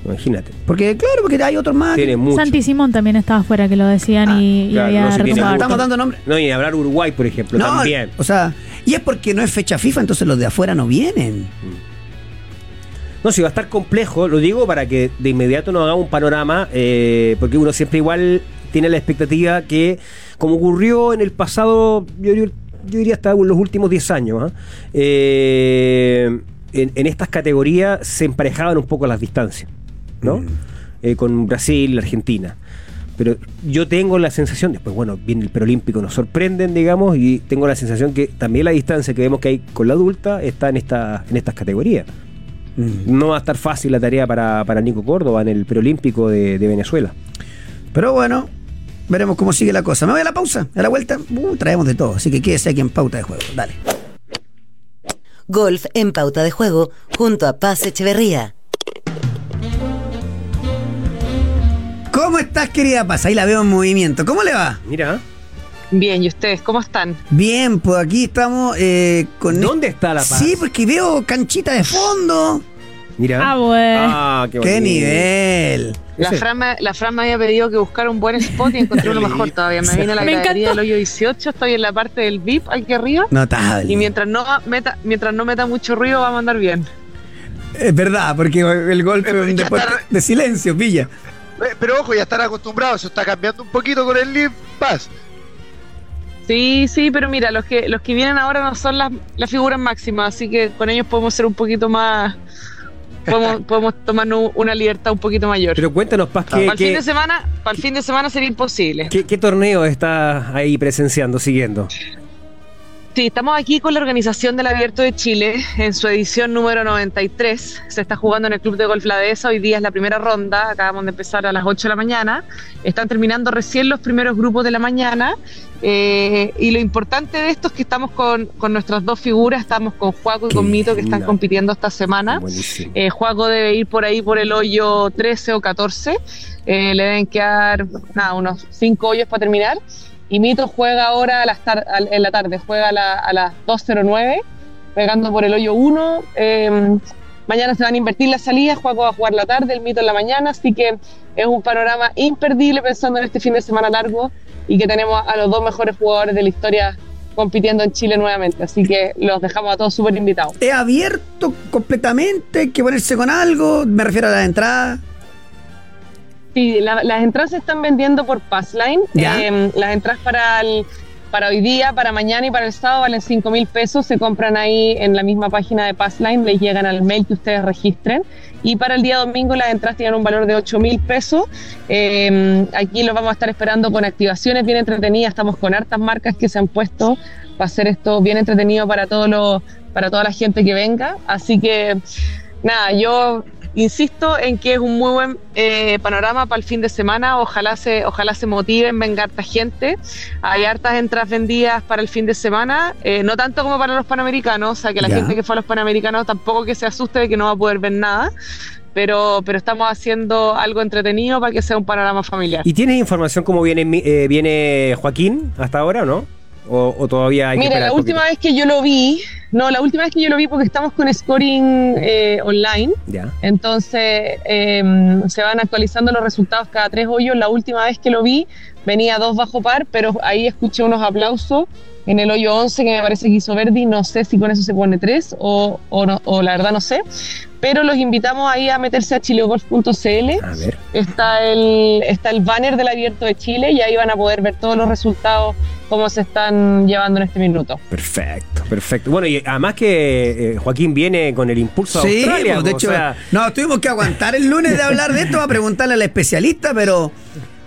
Imagínate. Porque, claro, porque hay otros más. Tiene mucho. Santi Simón también estaba afuera, que lo decían y, y claro, había no se tiene retumbado gusto. Estamos dando nombres. No, y hablar Uruguay, por ejemplo, No, también. o sea, y es porque no es fecha FIFA, entonces los de afuera no vienen. No, si va a estar complejo, lo digo para que de inmediato nos haga un panorama, eh, porque uno siempre igual tiene la expectativa que, como ocurrió en el pasado, yo, diría- yo diría hasta los últimos 10 años, ¿ah? Eh, en, en estas categorías se emparejaban un poco las distancias, ¿no? Mm. Eh, con Brasil, Argentina. Pero yo tengo la sensación, después, bueno, viene el preolímpico, nos sorprenden, digamos, y tengo la sensación que también la distancia que vemos que hay con la adulta está en, esta, en estas categorías. Mm. No va a estar fácil la tarea para, para Nico Córdoba en el preolímpico de, de Venezuela. Pero bueno, veremos cómo sigue la cosa. Me voy a la pausa. A la vuelta, uh, traemos de todo. Así que quédese aquí en pauta de juego. Dale. Golf en pauta de juego junto a Paz Echeverría. Estás, querida Paz? Ahí la veo en movimiento. ¿Cómo le va? Mira, Bien, ¿y ustedes cómo están? Bien, pues aquí estamos eh, con. ¿dónde está la paz? Sí, porque veo canchita de fondo. Mira. Ah, bueno. Ah, qué, ¡Qué nivel! La Fran, me, la Fran me había pedido que buscara un buen spot y encontré uno mejor todavía. Me vine a la encantó. del hoyo 18, estoy en la parte del VIP aquí arriba. Notable. Y mientras no meta, mientras no meta mucho ruido, va a mandar bien. Es verdad, porque el golpe es un ya deporte está. de silencio, pilla. Eh, Pero ojo, ya están acostumbrados, eso está cambiando un poquito con el Lead Pass. Sí, sí, pero mira, los que los que vienen ahora no son las, las figuras máximas, así que con ellos podemos ser un poquito más. Podemos, [LAUGHS] podemos tomarnos una libertad un poquito mayor. Pero cuéntanos, Paz, para ¿qué, el fin de semana, para el fin de semana sería imposible. qué- qué torneo está ahí presenciando, siguiendo? Sí, estamos aquí con la organización del Abierto de Chile en su edición número 93. Se está jugando en el Club de Golf La Dehesa. Hoy día es la primera ronda. Acabamos de empezar a las 8 de la mañana. Están terminando recién los primeros grupos de la mañana. Eh, y lo importante de esto es que estamos con, con nuestras dos figuras. Estamos con Juaco y con Mito que están compitiendo esta semana. Eh, Juaco debe ir por ahí por el hoyo 13 o 14. Eh, le deben quedar nada, unos 5 hoyos para terminar. Y Mito juega ahora a las en la tarde, juega a, la- a las 2.09, pegando por el hoyo 1. Eh, Mañana se van a invertir las salidas, Juaco va a jugar la tarde, el mito en la mañana, así que es un panorama imperdible pensando en este fin de semana largo y que tenemos a los dos mejores jugadores de la historia compitiendo en Chile nuevamente. Así que los dejamos a todos súper invitados. ¿Es abierto completamente? ¿Hay que ponerse con algo? Me refiero a la entrada. Sí, la- las entradas se están vendiendo por Passline. Eh, las entradas para el- para hoy día, para mañana y para el sábado valen 5 mil pesos. Se compran ahí en la misma página de Passline, les llegan al mail que ustedes registren. Y para el día domingo las entradas tienen un valor de 8 mil pesos. Eh, aquí los vamos a estar esperando con activaciones bien entretenidas. Estamos con hartas marcas que se han puesto para hacer esto bien entretenido para, todos los, para toda la gente que venga. Así que nada, yo insisto en que es un muy buen eh, panorama para el fin de semana. Ojalá se, ojalá se motiven, venga harta gente. Hay hartas entradas vendidas para el fin de semana, eh, no tanto como para los panamericanos, o sea que la Ya. gente que fue a los panamericanos tampoco que se asuste de que no va a poder ver nada. Pero, pero estamos haciendo algo entretenido para que sea un panorama familiar. ¿Y tienes información cómo viene, eh, viene Joaquín hasta ahora o no? ¿O, o todavía hay que Mira, esperar la última vez que yo lo vi, no, la última vez que yo lo vi porque estamos con scoring eh, online, Ya. Entonces eh, se van actualizando los resultados cada tres hoyos. La última vez que lo vi venía dos bajo par, pero ahí escuché unos aplausos en el hoyo 11 que me parece que hizo Verdi. No sé si con eso se pone tres o, o, no- o la verdad no sé. Pero los invitamos ahí a meterse a chilegolf.cl. A ver. Está el, está el banner del Abierto de Chile y ahí van a poder ver todos los resultados, cómo se están llevando en este minuto. Perfecto, perfecto. Bueno, y además que eh, Joaquín viene con el impulso a Sí, Australia. pues, de o hecho, sea, no, tuvimos que aguantar el lunes de hablar de esto para preguntarle al especialista, pero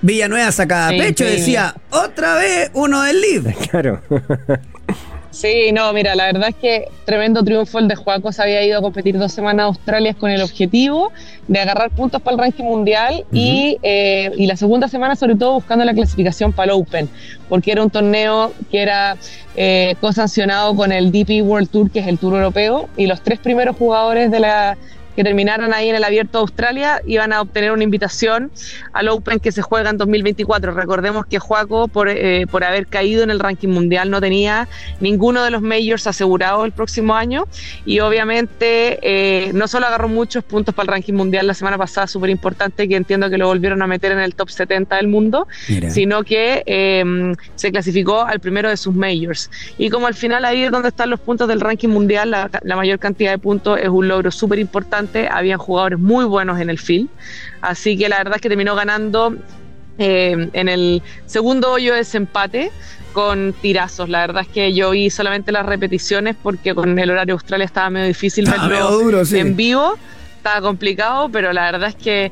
Villanueva sacaba Sí, pecho y decía, otra vez uno del lead. [LAUGHS] claro. Sí, no, mira, la verdad es que tremendo triunfo el de Juaco. Se había ido a competir dos semanas a Australia con el objetivo de agarrar puntos para el ranking mundial y, eh, y la segunda semana, sobre todo, buscando la clasificación para el Open, porque era un torneo que era eh, cosancionado con el DP World Tour, que es el Tour europeo, y los tres primeros jugadores de la que terminaran ahí en el Abierto de Australia iban a obtener una invitación al Open que se juega en 2024. Recordemos que Juaco, por, eh, por haber caído en el ranking mundial, no tenía ninguno de los majors asegurados el próximo año y obviamente eh, no solo agarró muchos puntos para el ranking mundial la semana pasada, súper importante, que entiendo que lo volvieron a meter en el top 70 del mundo, Mira. sino que eh, se clasificó al primero de sus majors. Y como al final ahí es donde están los puntos del ranking mundial, la, la mayor cantidad de puntos es un logro súper importante, habían jugadores muy buenos en el field, así que la verdad es que terminó ganando eh, en el segundo hoyo de desempate con tirazos. La verdad es que yo vi solamente las repeticiones porque con el horario de Australia estaba medio difícil verlo medio duro, sí. en vivo, estaba complicado, pero la verdad es que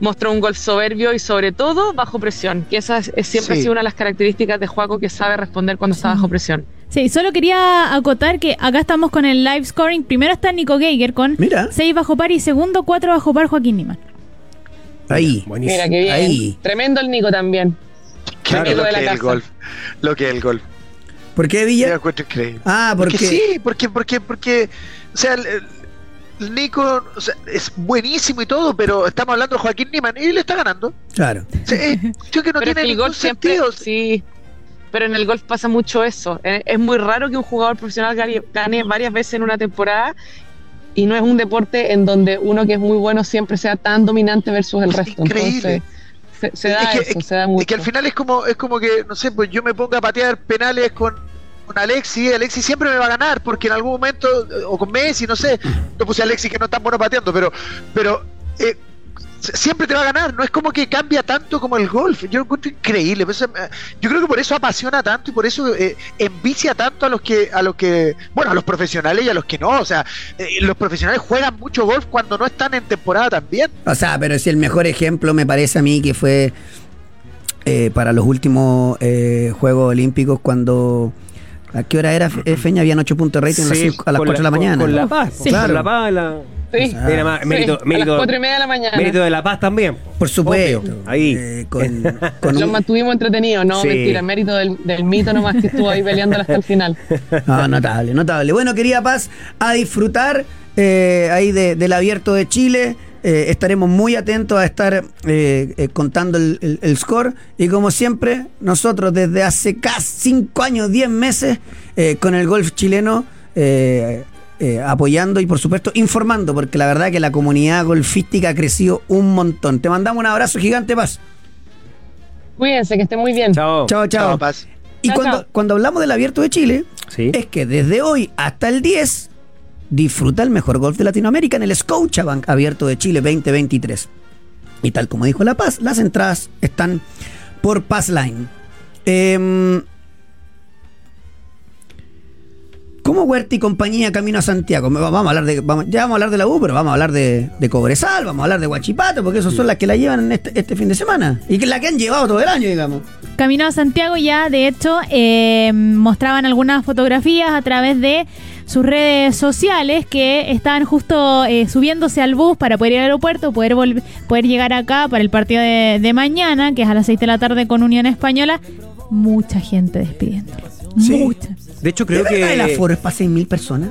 mostró un gol soberbio y sobre todo bajo presión, que esa es, es siempre Sí. ha sido una de las características de Juaco que sabe responder cuando está bajo presión. Sí, solo quería acotar que acá estamos con el live scoring. Primero está Nico Geiger con Mira. 6 bajo par y segundo 4 bajo par Joaquín Niman. Ahí. Buenísimo. Mira qué bien. Ahí. Tremendo el Nico también. Claro. lo de que la es el casa. golf. Lo que es el golf. ¿Por qué lo Villa? increíble. Ah, porque, Porque sí, porque, porque, porque, o sea, el, el Nico o sea, es buenísimo y todo, pero estamos hablando de Joaquín Niman y él está ganando. Claro. O sea, es- yo que no pero es tiene que el ningún golf siempre, sentido. sí. Pero en el golf pasa mucho eso. Eh, Es muy raro que un jugador profesional gane, varias veces en una temporada y no es un deporte en donde uno que es muy bueno siempre sea tan dominante versus el Es resto. increíble. Entonces, se, se da Es que- eso, se da mucho. Es que al final es como, es como que, no sé, pues yo me ponga a patear penales con, con Alexi, Alexi siempre me va a ganar, porque en algún momento, o con Messi, no sé, no puse a Alexi que no es tan bueno pateando, pero, pero eh, siempre te va a ganar, no es como que cambia tanto como el golf, yo lo encuentro increíble, pues, eh, yo creo que por eso apasiona tanto y por eso eh, envicia tanto a los que, a los que, bueno, a los profesionales y a los que no, o sea, eh, los profesionales juegan mucho golf cuando no están en temporada también. O sea, pero si el mejor ejemplo me parece a mí que fue eh, para los últimos Juegos Olímpicos cuando... ¿A qué hora era, Fe- Feña? Habían 8 puntos de rating a las, Sí, cinco- a las con 4 de la con- mañana. Con, La Paz. Sí. Con Claro. La Paz. la- Sí. Ah, Sí, mérito, a mérito- las cuatro y media de la mañana. mérito de La Paz también. Por supuesto. Obvio. Ahí. Eh, con, [LAUGHS] con Los un- mantuvimos entretenidos, no, Sí. mentira, mérito del, del mito nomás que estuvo ahí peleándola hasta el final. [LAUGHS] No, notable, notable. Bueno, querida Paz, a disfrutar eh, ahí de- del abierto de Chile. Eh, estaremos muy atentos a estar eh, eh, contando el, el- el score. Y como siempre, nosotros desde hace casi 5 años, 10 meses, eh, con el golf chileno, eh, eh, apoyando y por supuesto informando, porque la verdad que la comunidad golfística ha crecido un montón. Te mandamos un abrazo gigante, Paz. Cuídense, que estén muy bien. Chao. Chao, chao. Chao, Paz. Y Chao, cuando, chao. cuando hablamos del abierto de Chile, Sí. es que desde hoy hasta el 10 disfruta el mejor golf de Latinoamérica en el Scotiabank Abierto de Chile 2023. Y tal como dijo La Paz, las entradas están por Passline. Em, ¿Cómo Huerta y compañía camino a Santiago? Vamos a hablar de, vamos- ya vamos a hablar de la U, pero vamos a hablar de, de Cobresal, vamos a hablar de Huachipato, porque esas son las que la llevan este, este fin de semana. Y que la que han llevado todo el año, digamos. Camino a Santiago ya, de hecho, eh, mostraban algunas fotografías a través de sus redes sociales que estaban justo eh, subiéndose al bus para poder ir al aeropuerto, poder, volver, poder llegar acá para el partido de, de mañana, que es a las 6 de la tarde con Unión Española. Mucha gente despidiéndolo. Sí. Mucha. De hecho, ¿De creo verdad que. el aforo es para 6.000 personas?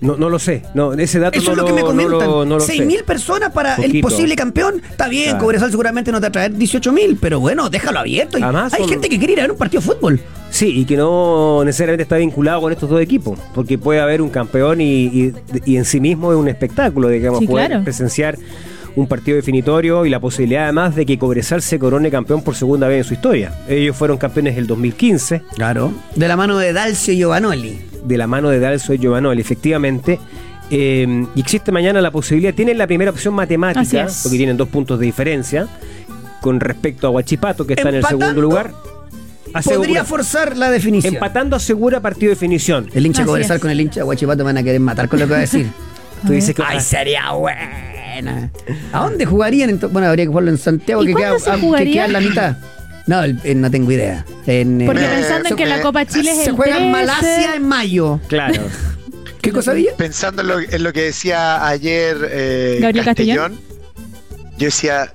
No, no lo sé. No, ese dato Eso no es lo que me no comentan. lo- no lo sé. 6.000 personas para el posible campeón. Está bien, Claro. Cobresal seguramente no te va a traer 18.000, pero bueno, déjalo abierto. Además Hay son- gente que quiere ir a ver un partido de fútbol. Sí, y que no necesariamente está vinculado con estos dos equipos, porque puede haber un campeón y, y- y en sí mismo es un espectáculo, digamos, Sí, poder claro. presenciar un partido definitorio y la posibilidad además de que Cobresal se corone campeón por segunda vez en su historia. Ellos fueron campeones el 2015, Claro. De la mano de Dalcio Giovanoli. de la mano de Dalso y Giovanoli, efectivamente. Eh, y existe mañana la posibilidad, tienen la primera opción matemática, porque tienen dos puntos de diferencia, con respecto a Huachipato, que está en el segundo lugar. Asegura- Podría forzar la definición. empatando asegura partido de definición. El hincha Cobresal es. con el hincha de Guachipato me van a querer matar con lo que va a decir. Tú dices que Ay, sería buena. ¿A dónde jugarían? Bueno, habría que jugarlo en Santiago, ¿Y que queda, cuándo se ah, que jugaría? queda en la mitad. No, eh, no tengo idea. En, eh, Porque Eh, pensando en que la eh, Copa Chile es se el juega en 13. Malasia en mayo. Claro. [LAUGHS] ¿Qué cosa había? Pensando en lo, en lo que decía ayer eh, Gabriel Castellón, yo decía,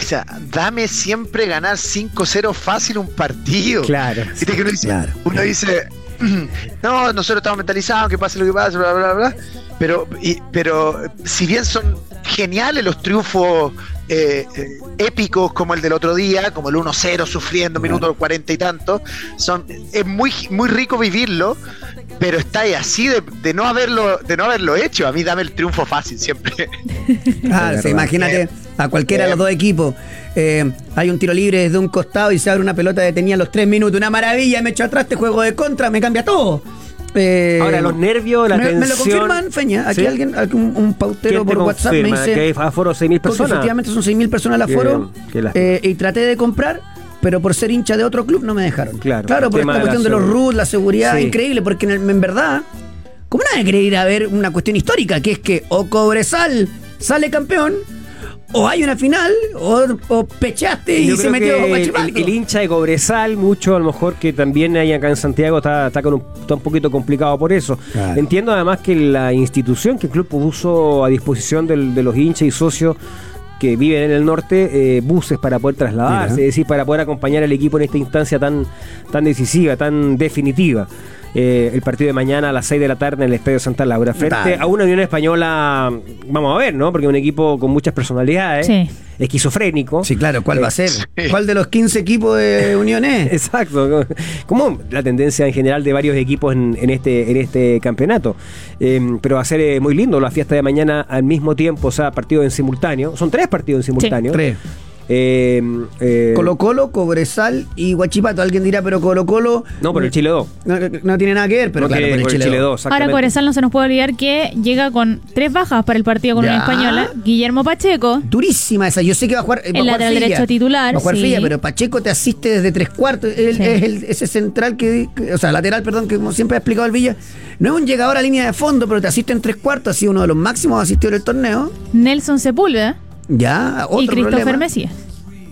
o sea, dame siempre ganar 5-0 fácil un partido. Claro. Viste que uno dice, Claro. uno dice, [CLEARS THROAT] no, nosotros estamos mentalizados, que pase lo que pase, bla, bla, bla. Pero, y- pero si bien son geniales los triunfos eh, eh, épicos como el del otro día, como el 1-0 sufriendo, minutos 40 y tanto, son, es muy, muy rico vivirlo, pero está ahí así de, de no haberlo, de no haberlo hecho. A mí dame el triunfo fácil siempre. [LAUGHS] Ah, sí, imagínate a cualquiera de los dos equipos. Eh, hay un tiro libre desde un costado y se abre una pelota detenida a los tres minutos. Una maravilla, me echo atrás, te juego de contra, me cambia todo. Eh, Ahora, los nervios, la me, tensión. me lo confirman, Feña. Aquí ¿Sí? alguien, aquí un, un pautero ¿Quién te por WhatsApp me dice. que aforo 6.000 Porque personas? efectivamente son 6.000 personas el aforo. Eh, y traté de comprar, pero por ser hincha de otro club no me dejaron. Claro, claro por esta cuestión de los. RUT, la seguridad, Sí. increíble, porque en, el- en verdad, ¿cómo nadie quiere ir a ver una cuestión histórica? Que es que o Cobresal sale campeón, o hay una final, o, o pechaste y Yo se metió que el, el- el hincha de Cobresal, mucho a lo mejor que también hay acá en Santiago, está, está, con un, está un poquito complicado por eso. Claro. Entiendo además que la institución que el club puso a disposición del- de los hinchas y socios que viven en el norte, eh, buses para poder trasladarse, Mira. es decir, para poder acompañar al equipo en esta instancia tan, tan decisiva, tan definitiva. Eh, el partido de mañana a las 6 de la tarde en el Estadio Santa Laura, frente Dale. a una Unión Española, vamos a ver, ¿no? Porque es un equipo con muchas personalidades, Sí. esquizofrénico. Sí, claro, ¿cuál va a ser? ¿Cuál de los 15 equipos de Unión es? [LAUGHS] Exacto, como la tendencia en general de varios equipos en, en este en este campeonato. Eh, pero va a ser eh, muy lindo la fiesta de mañana al mismo tiempo, o sea, partidos en simultáneo. Son tres partidos en simultáneo. Tres. Eh, eh, Colo Colo, Cobresal y Guachipato. Alguien dirá, pero Colo Colo. no, por el Chile 2. No, no tiene nada que ver, pero No claro, tiene- por el Chile, 2. Ahora Cobresal no se nos puede olvidar que llega con tres bajas para el partido con Ya. Unión Española. Guillermo Pacheco, Durísima esa. Yo sé que va a jugar. va a El jugar lateral derecho titular, Va a jugar sí. Filla, pero Pacheco te asiste desde tres cuartos. Él Sí. es el- ese central que, que- O sea, lateral, perdón, que como siempre ha explicado el Villa. No es un llegador a línea de fondo, pero te asiste en tres cuartos. Ha sido uno de los máximos asistidores del torneo. Otro Sepúlveda Ya, otro y Christopher problema. Mesías.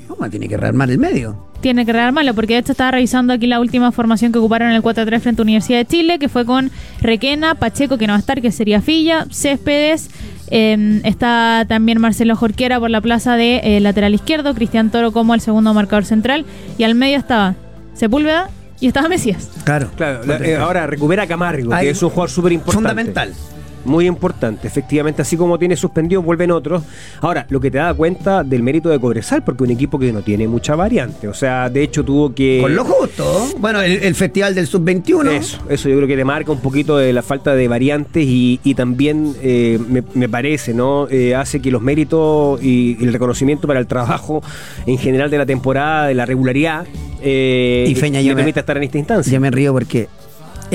¿Cómo tiene que rearmar el medio? Tiene que rearmarlo porque de hecho estaba revisando aquí la última formación que ocuparon en el 4-3 frente a Universidad de Chile, que fue con Requena, Pacheco, que no va a estar, que sería Filla, Céspedes. eh, está también Marcelo Jorquera por la plaza de eh, lateral izquierdo, Cristian Toro como el segundo marcador central, y al medio estaba Sepúlveda y estaba Mesías. Claro. Claro, la- eh, ahora recupera a Camargo, Ay, que es un jugador súper importante. Fundamental. Muy importante. Efectivamente, así como tiene suspendido, vuelven otros. Ahora, lo que te da cuenta del mérito de Cobresal, porque un equipo que no tiene mucha variante. O sea, de hecho tuvo que. Con lo justo. Bueno, el, el festival del sub-21. Eso, eso yo creo que le marca un poquito de la falta de variantes y, y también eh, me, me parece, ¿no? Eh, hace que los méritos y, y el reconocimiento para el trabajo en general de la temporada, de la regularidad, eh, Y Feña, yo me- estar en esta instancia. Yo me río porque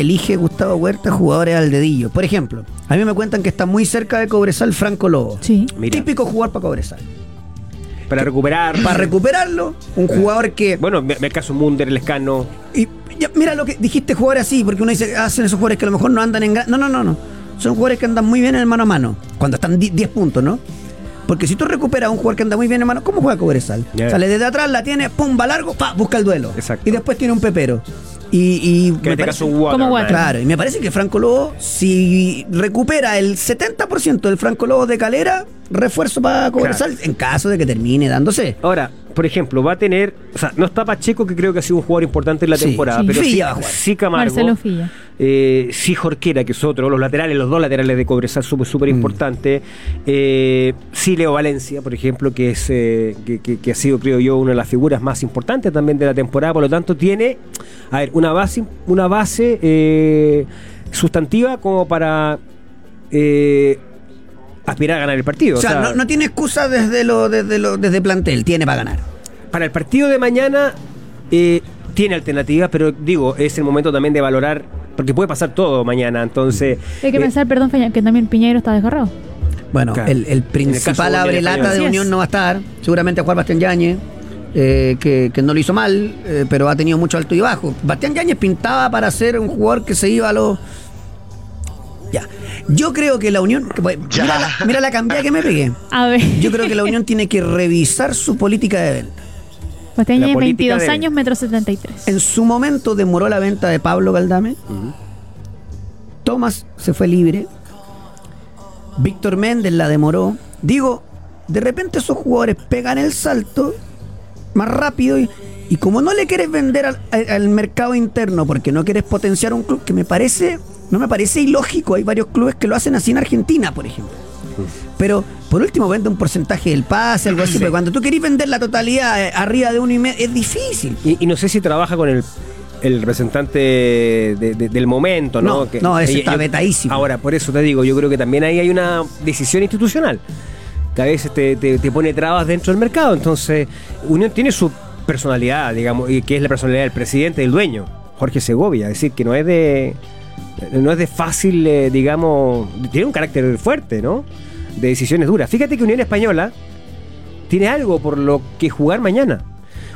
elige Gustavo Huerta jugadores al dedillo. Por ejemplo, a mí me cuentan que está muy cerca de Cobresal Franco Lobo. Sí. Mira. Típico jugar para Cobresal. Para recuperar. Para recuperarlo, un jugador que. Bueno, me, me caso Munder, el escano. Y ya, mira lo que dijiste jugar así, porque uno dice, hacen esos jugadores que a lo mejor no andan en... gran- No, no, no, no. Son jugadores que andan muy bien en el mano a mano. Cuando están di- 10 puntos, ¿no? Porque si tú recuperas a un jugador que anda muy bien en mano, ¿cómo juega Cobresal? Sale desde atrás, la tiene, pum, va largo, pa, busca el duelo. Exacto. Y después tiene un pepero. Y, y Que este caso Waterman. Como Waterman. Claro, y me parece que Franco Lobo, si recupera el 70% del Franco Lobo de Calera, refuerzo para Cobresal en caso de que termine dándose. Ahora, por ejemplo, va a tener. O sea, no está Pacheco, que creo que ha sido un jugador importante en la Sí, temporada, sí. pero sí, Filla va a jugar. sí Camargo. Marcelo Filla. Eh, sí Jorquera, que es otro, los laterales, los dos laterales de Cobresal súper súper importante. Eh, sí Leo Valencia, por ejemplo, que es eh, que, que- que ha sido, creo yo, una de las figuras más importantes también de la temporada. Por lo tanto, tiene, a ver, una base, una base eh, sustantiva como para eh, aspirar a ganar el partido. O sea, no, no tiene excusa desde lo, desde lo, desde plantel, tiene para ganar. para el partido de mañana eh, tiene alternativas, pero digo, es el momento también de valorar, porque puede pasar todo mañana, entonces... Hay que eh, pensar, perdón, Feña, que también Piñeiro está desgarrado. Bueno, Claro. el, principal de abre Unión lata de. Unión no va a estar. Seguramente a jugar Bastián Yáñez, eh, que, que no lo hizo mal, eh, pero ha tenido mucho alto y bajo. Bastián Yáñez pintaba para ser un jugador que se iba a los. Ya. Yo creo que la Unión. pues. Mira, la, mira la cambia que me pegué. A ver. Yo creo que la Unión tiene que revisar su política de venta. Política 22 de- años, metro 73. En su momento demoró la venta de Pablo Galdame. Tomás se fue libre. Víctor Méndez la demoró. Digo, de repente esos jugadores pegan el salto más rápido y, y como no le quieres vender al mercado interno porque no quieres potenciar un club que me parece, no me parece ilógico. Hay varios clubes que lo hacen así en Argentina, por ejemplo. Pero por último vende un porcentaje del pase, algo así. Pero cuando tú querés vender la totalidad eh, arriba de uno y medio, es difícil. Y, y no sé si trabaja con el, el representante de- de- del momento, ¿no? No, no, ese está vetadísimo. Ahora, por eso te digo, yo creo que también ahí hay una decisión institucional que a veces te, te- te pone trabas dentro del mercado. Entonces, Unión tiene su personalidad, digamos, y que es la personalidad del presidente, del dueño, Jorge Segovia. Es decir, que no es de. No es de fácil, eh, digamos. Tiene un carácter fuerte, ¿no? De decisiones duras. Fíjate que Unión Española tiene algo por lo que jugar mañana.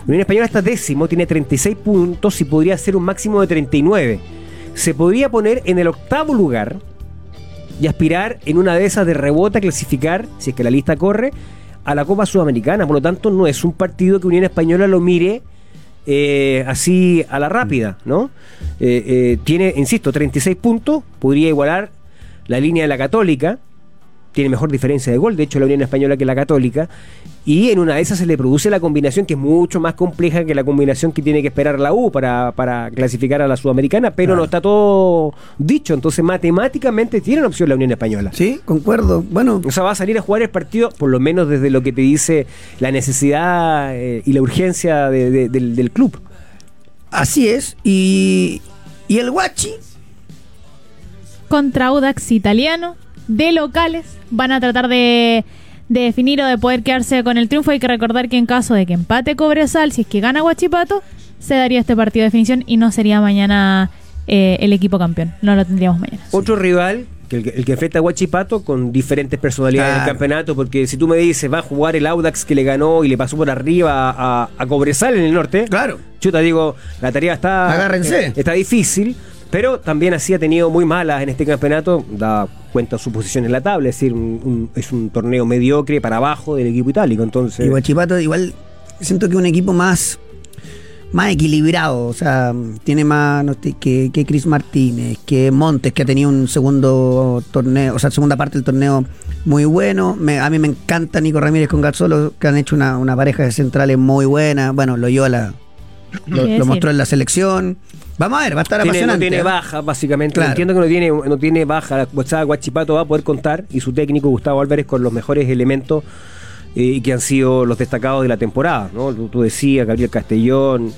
Unión Española está décimo, tiene 36 puntos y podría ser un máximo de 39. Se podría poner en el octavo lugar y aspirar en una de esas de rebota a clasificar, si es que la lista corre, a la Copa Sudamericana. Por lo tanto, no es un partido que Unión Española lo mire eh, así a la rápida, ¿no? Eh, eh, tiene, insisto, 36 puntos, podría igualar la línea de la Católica, tiene mejor diferencia de gol, de hecho la Unión Española que la Católica, y en una de esas se le produce la combinación que es mucho más compleja que la combinación que tiene que esperar la U para, para clasificar a la Sudamericana, pero no está todo dicho, entonces matemáticamente tiene una opción la Unión Española. Sí, concuerdo. Bueno, O sea, va a salir a jugar el partido, por lo menos desde lo que te dice la necesidad eh, y la urgencia de- de- del, del club. así es. Y, y el Guachi, contra Audax italiano de locales. Van a tratar de, de definir o de poder quedarse con el triunfo. Hay que recordar que en caso de que empate Cobresal, si es que gana Guachipato, se daría este partido de definición y no sería mañana eh, el equipo campeón. No lo tendríamos mañana. Otro rival, que el, que- el que enfrenta a Huachipato, con diferentes personalidades Claro. del campeonato, porque si tú me dices, va a jugar el Audax que le ganó y le pasó por arriba a, a Cobresal en el norte, claro. yo te digo, la tarea está, Agárrense. eh, está difícil, pero también así ha tenido muy malas en este campeonato, da cuenta su posición en la tabla, es decir, un- un- es un torneo mediocre para abajo del equipo itálico, entonces... Y Guachipato igual siento que es un equipo más más equilibrado, o sea, tiene más no que, que Chris Martínez, que Montes, que ha tenido un segundo torneo, o sea, segunda parte del torneo muy bueno. Me- a mí me encanta Nico Ramírez con Gazzolo, que han hecho una, una pareja de centrales muy buena. Bueno, Loyola lo, lo mostró en la selección. Vamos a ver, va a estar Tiene- no apasionante. tiene ¿eh? baja, básicamente. Claro. Entiendo que no tiene, no tiene baja. Sea, Guachipato va a poder contar y su técnico Gustavo Álvarez con los mejores elementos eh, y que han sido los destacados de la temporada. ¿no? Tú, tú decías, Gabriel Castellón,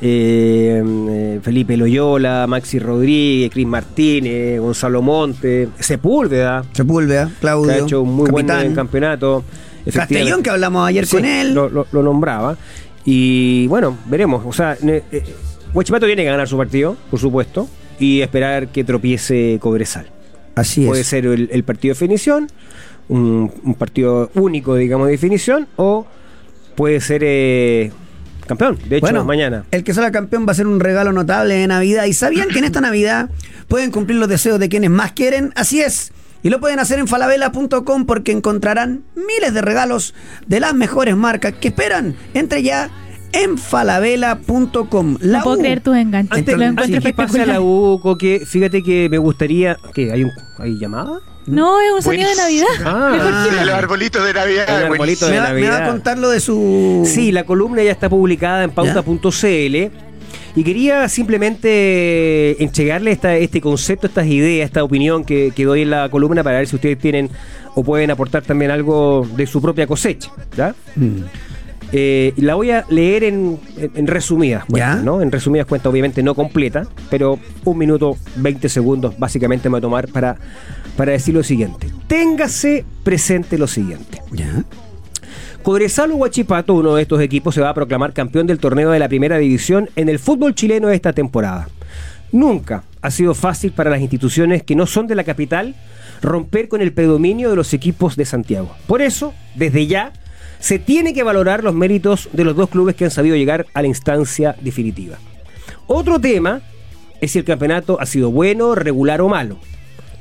eh, eh, Felipe Loyola, Maxi Rodríguez, Cris Martínez, Gonzalo Monte, Sepúlveda, Sepúlveda, Claudio, que ha hecho un muy capitán. buen campeonato. Castellón, que hablamos ayer Sí, con él. Lo, lo- lo nombraba. Y bueno, veremos. O sea, eh, Huachipato tiene que ganar su partido, por supuesto, y esperar que tropiece Cobresal. Así Puede es. ser el, el partido de definición, un, un partido único, digamos, de definición, o puede ser eh, campeón. De hecho, Bueno, mañana. El que salga campeón va a ser un regalo notable de Navidad. ¿Y sabían que en esta Navidad pueden cumplir los deseos de quienes más quieren? Así es. Y lo pueden hacer en falabella.com porque encontrarán miles de regalos de las mejores marcas que esperan. Entre ya en falabella.com. No puedo creer tus enganches. Antes- lo Antes encuentro que pase a la UCO, que fíjate que me gustaría. ¿Qué? ¿Hay, un, ¿Hay llamada? No, es un sonido de. Navidad. Ah, Sí, los arbolitos de Navidad. Arbolito me, de va, me va a contar lo de su. Sí, la columna ya está publicada en pauta.cl. Y quería simplemente entregarle esta, este concepto, estas ideas, esta opinión que, que doy en la columna para ver si ustedes tienen o pueden aportar también algo de su propia cosecha. ¿ya? Mm. Eh, la voy a leer en, en- resumidas cuentas, ¿Ya? ¿no? En resumidas cuentas, obviamente no completa, pero un minuto 20 segundos básicamente me va a tomar para, para decir lo siguiente. Téngase presente lo siguiente. Ya. Cobresal o Huachipato, uno de estos equipos, se va a proclamar campeón del torneo de la primera división en el fútbol chileno de esta temporada. Nunca ha sido fácil para las instituciones que no son de la capital romper con el predominio de los equipos de Santiago. Por eso, desde ya, se tiene que valorar los méritos de los dos clubes que han sabido llegar a la instancia definitiva. Otro tema es si el campeonato ha sido bueno, regular o malo.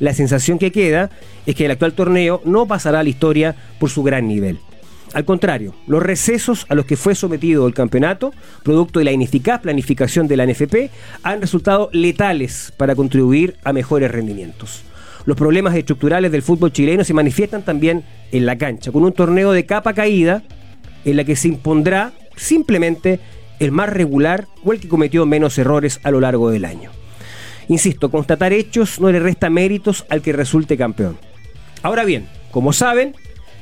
La sensación que queda es que el actual torneo no pasará a la historia por su gran nivel. Al contrario, los recesos a los que fue sometido el campeonato, producto de la ineficaz planificación de la NFP, han resultado letales para contribuir a mejores rendimientos. Los problemas estructurales del fútbol chileno se manifiestan también en la cancha, con un torneo de capa caída en la que se impondrá simplemente el más regular o el que cometió menos errores a lo largo del año. Insisto, constatar hechos no le resta méritos al que resulte campeón. Ahora bien, como saben,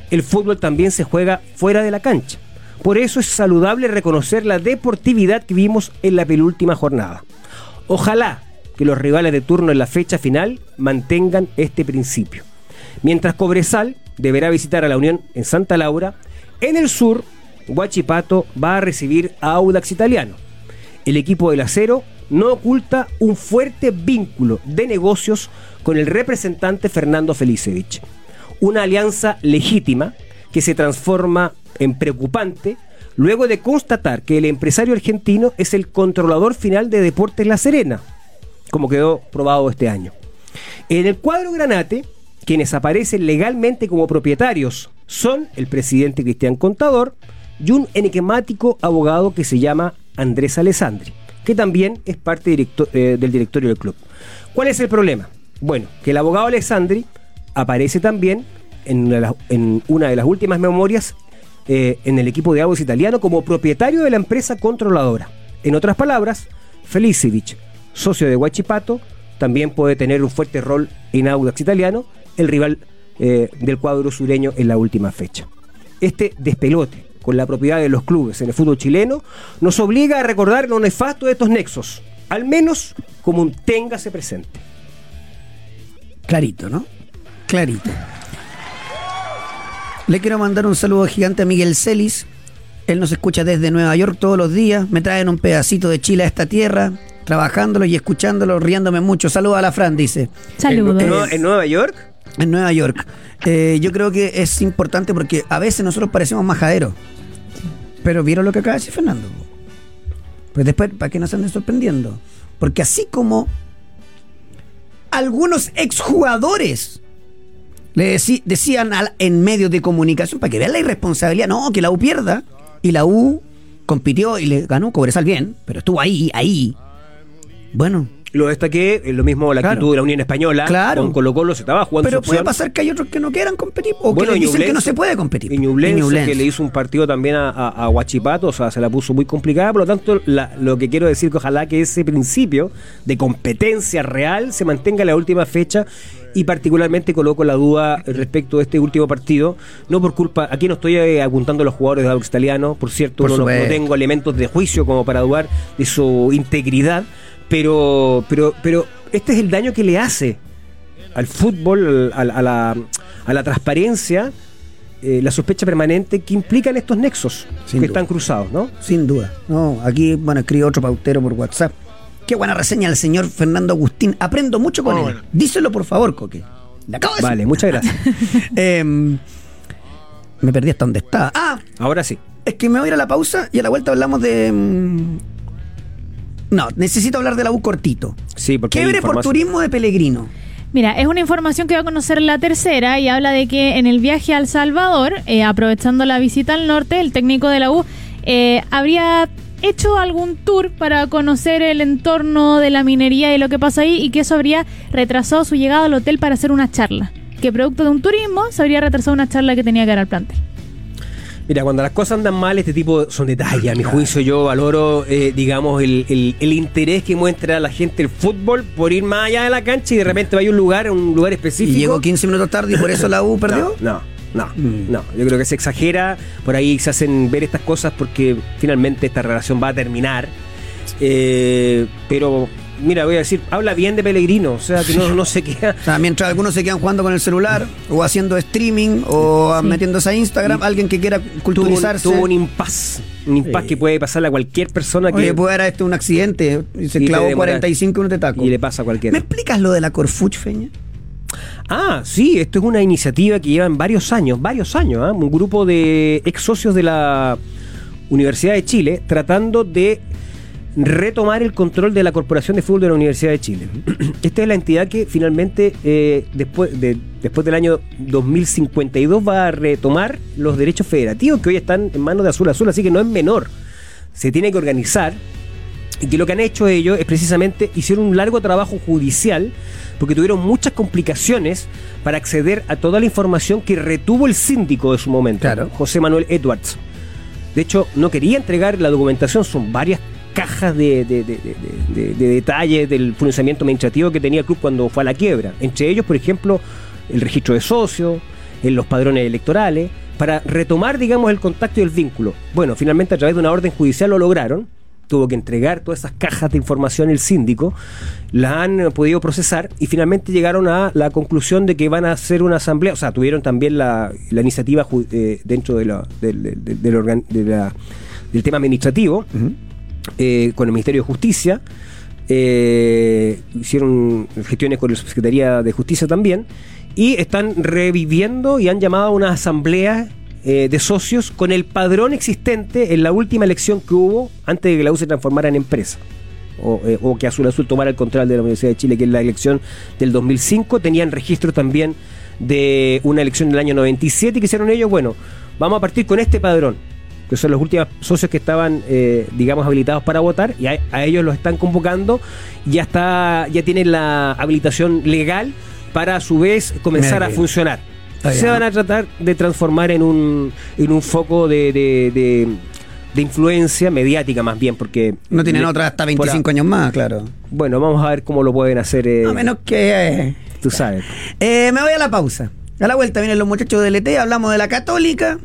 el fútbol también se juega fuera de la cancha. Por eso es saludable reconocer la deportividad que vimos en la penúltima jornada. Ojalá que los rivales de turno en la fecha final mantengan este principio. Mientras Cobresal deberá visitar a la Unión en Santa Laura, en el sur, Huachipato va a recibir a Audax Italiano. El equipo del acero no oculta un fuerte vínculo de negocios con el representante Fernando Felicevich. Una alianza legítima que se transforma en preocupante luego de constatar que el empresario argentino es el controlador final de Deportes La Serena, como quedó probado este año. En el cuadro Granate, quienes aparecen legalmente como propietarios son el presidente Cristian Contador y un enigmático abogado que se llama Andrés Alessandri, que también es parte eh, del directorio del club. ¿Cuál es el problema? Bueno, que el abogado Alessandri aparece también en una de las, últimas memorias eh, en el equipo de Audax Italiano como propietario de la empresa controladora. En otras palabras, Felicevich, socio de Huachipato, también puede tener un fuerte rol en Audax Italiano, el rival eh, del cuadro sureño en la última fecha. Este despelote con la propiedad de los clubes en el fútbol chileno nos obliga a recordar lo nefasto de estos nexos, al menos como un téngase presente. Clarito, ¿no? Clarito. Le quiero mandar un saludo gigante a Miguel Celis. Él nos escucha desde Nueva York todos los días. Me traen un pedacito de Chile a esta tierra, trabajándolo y escuchándolo, riéndome mucho. Saludos a la Fran, dice. Saludos. ¿En, Nueva- en Nueva York? En Nueva York. Eh, yo creo que es importante porque a veces nosotros parecemos majaderos. Pero vieron lo que acaba de decir Fernando. Pues después, ¿para qué nos anden sorprendiendo? Porque así como algunos exjugadores le decían al- en medios de comunicación, para que vean la irresponsabilidad, no, que la U pierda. Y la U compitió y le ganó Cobresal bien, pero estuvo ahí, ahí. Bueno, Lo destaqué, eh, lo mismo la Claro. actitud de la Unión Española. Claro. Con Colo Colo se estaba jugando Pero puede pasar que hay otros que no quieran competir o Bueno, que dicen que no se puede competir. Ñublense, que le hizo un partido también a, a, a Huachipato, o sea, se la puso muy complicada. Por lo tanto, la- lo que quiero decir que ojalá que ese principio de competencia real se mantenga en la última fecha y particularmente coloco la duda respecto de este último partido, no por culpa, aquí no estoy eh, apuntando a los jugadores de Audax Italiano, por cierto, Por no, no- tengo elementos de juicio como para dudar de su integridad, pero, pero, pero este es el daño que le hace al fútbol, al- a, la, a la transparencia, eh, la sospecha permanente que implican estos nexos Sin que duda. están cruzados, ¿no? Sin duda. No, aquí, bueno, escribe otro pautero por WhatsApp. Qué buena reseña el señor Fernando Agustín. Aprendo mucho con él. bueno. Díselo, por favor, Coque. Le acabo de Vale, decir. muchas gracias. [LAUGHS] Em, me perdí hasta donde estaba. Ah, Ahora sí. es que me voy a ir a la pausa y a la vuelta hablamos de. No, necesito hablar de la U cortito. Sí, porque Quiebre por turismo de Pellegrino. Mira, es una información que va a conocer la tercera y habla de que en el viaje a El Salvador, eh, aprovechando la visita al norte, el técnico de la U eh, habría hecho algún tour para conocer el entorno de la minería y lo que pasa ahí y que eso habría retrasado su llegada al hotel para hacer una charla. Que producto de un turismo se habría retrasado una charla que tenía que dar al plantel. Mira, cuando las cosas andan mal, este tipo son detalles. A mi juicio, yo valoro, eh, digamos, el, el- el interés que muestra la gente el fútbol por ir más allá de la cancha y de repente vaya a un lugar, a un lugar Y específico. llegó 15 minutos tarde y por eso la U [LAUGHS] perdió. No, no, no, Mm. no. Yo creo que se exagera. Por ahí se hacen ver estas cosas porque finalmente esta relación va a terminar. Eh, pero, mira, voy a decir, habla bien de Pellegrino. O sea, que no, no se queda. [LAUGHS] O sea, mientras algunos se quedan jugando con el celular o haciendo streaming o Sí. metiéndose a Instagram, alguien que quiera Tuvo, un- culturizarse. tuvo un impas. Un impas Sí. que puede pasarle a cualquier persona que. Oye, puede dar este un accidente y se Y te clavó demora- 45 minutos de taco. y le pasa a cualquiera. ¿Me explicas lo de la Corfuch, Feña? Ah, sí, esto es una iniciativa que llevan varios años, varios años, ¿ah? un grupo de ex socios de la Universidad de Chile tratando de retomar el control de la Corporación de Fútbol de la Universidad de Chile. [CLEARS THROAT] Esta es la entidad que finalmente, eh, después, de, después del año 2052, va a retomar los derechos federativos que hoy están en manos de Azul Azul, así que no es menor. Se tiene que organizar y que lo que han hecho ellos es precisamente hicieron un largo trabajo judicial porque tuvieron muchas complicaciones para acceder a toda la información que retuvo el síndico de su momento, Claro. José Manuel Edwards. De hecho, no quería entregar la documentación, son varias cajas de, de- de- de- de- de detalles del funcionamiento administrativo que tenía el club cuando fue a la quiebra. Entre ellos, por ejemplo, el registro de socios, los padrones electorales, para retomar, digamos, el contacto y el vínculo. Bueno, finalmente a través de una orden judicial lo lograron. Tuvo que entregar todas esas cajas de información el síndico, la han eh, podido procesar y finalmente llegaron a la conclusión de que van a hacer una asamblea, o sea, tuvieron también la, la iniciativa eh, dentro de la- del- del- del tema administrativo eh, con el Ministerio de Justicia. eh, hicieron gestiones con la Secretaría de Justicia también. Y están reviviendo y han llamado a una asamblea eh, de socios con el padrón existente en la última elección que hubo antes de que la U se transformara en empresa. O, eh, que Azul Azul tomara el control de la Universidad de Chile, que es la elección del 2005. Tenían registro también de una elección del año 97 y que hicieron ellos, bueno, vamos a partir con este padrón que son los últimos socios que estaban, eh, digamos, habilitados para votar, y a, a ellos los están convocando, ya está, ya tienen la habilitación legal para a su vez comenzar a funcionar. Está Se bien. van a tratar de transformar en un, en un foco de, de, de- de influencia mediática más bien, porque... No tienen le- otra hasta por 25 a- años más, claro. Bueno, vamos a ver cómo lo pueden hacer, eh, A menos que... eh, tú sabes. Eh, me voy a la pausa. A la vuelta vienen los muchachos del ET, hablamos de la católica.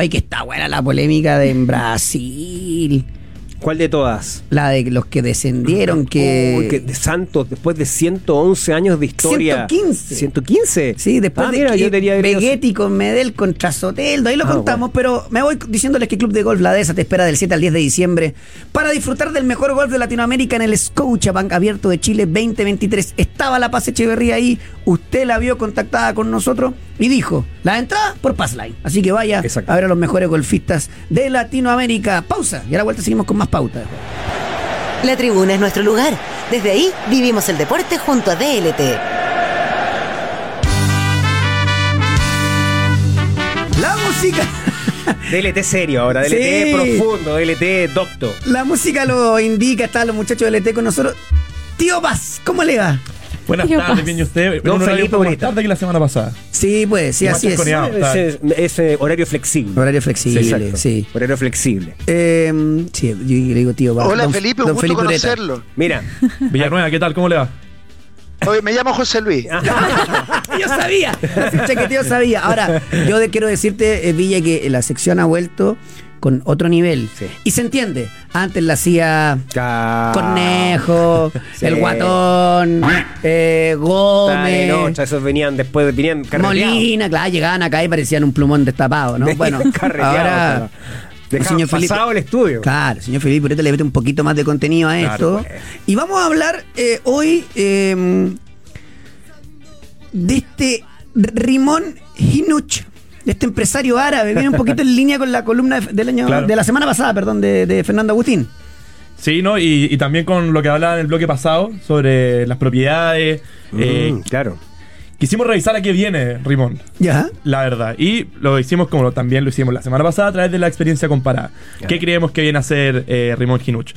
Ay, que está buena la polémica de en Brasil. ¿Cuál de todas? La de los que descendieron, que... Uy, que de Santos, después de 111 años de historia. 115. 115. Sí, después Ah, de mira, que yo tenía Begetti con Medel contra Soteldo, ahí lo Ah, contamos, pero me voy diciéndoles que Club de Golf La Dehesa te espera del 7 al 10 de diciembre para disfrutar del mejor golf de Latinoamérica en el Scotiabank Abierto de Chile 2023. Estaba la Paz Echeverría ahí, usted la vio contactada con nosotros y dijo, la entrada por Passline. Así que vaya Exacto. a ver a los mejores golfistas de Latinoamérica. Pausa, y a la vuelta seguimos con más pautas. La tribuna es nuestro lugar. Desde ahí vivimos el deporte junto a DLT. La música. DLT serio ahora, DLT Sí. profundo, DLT docto. La música lo indica, están los muchachos del LT con nosotros. Tío Paz, ¿cómo le va? Buenas ¿Qué tardes, bien y usted. Don un horario Felipe más Bonita. tarde que la semana pasada. Sí, pues, sí, así es. Ese, ese horario flexible. Horario flexible, sí. Horario flexible. Eh, sí, yo le digo tío Paz. Hola Don- Felipe, un gusto Felipe Ureta. conocerlo. Mira, [LAUGHS] Villanueva, ¿qué tal? ¿Cómo le va? Oye, me llamo José Luis. [LAUGHS] yo sabía, Chequeteo sabía. Ahora, yo quiero decirte, eh, Villa, que la sección ha vuelto con otro nivel. Sí. Y se entiende. Antes la hacía Ca- Cornejo, [LAUGHS] Sí. el Guatón, eh, Dale, Gómez, no, esos venían después, venían. Molina, claro, llegaban acá y parecían un plumón destapado, ¿no? [LAUGHS] Bueno, [LAUGHS] ahora señor Felipe- pasado el estudio. Claro, señor Felipe Ureta le mete un poquito más de contenido a Claro, esto. pues. Y vamos a hablar eh, hoy eh, de este Rimón Hinuch, este empresario árabe. Viene un poquito en línea con la columna de- del año, Claro. de la semana pasada, perdón, de, de Fernando Agustín. Sí, ¿no? Y, y también con lo que hablaba en el bloque pasado sobre las propiedades. eh, Mm, claro. quisimos revisar a qué viene Rimón, ¿Ya? la verdad. Y lo hicimos como lo- también lo hicimos la semana pasada a través de la experiencia comparada. ¿Qué creemos que viene a hacer eh, Rimón Ginuch?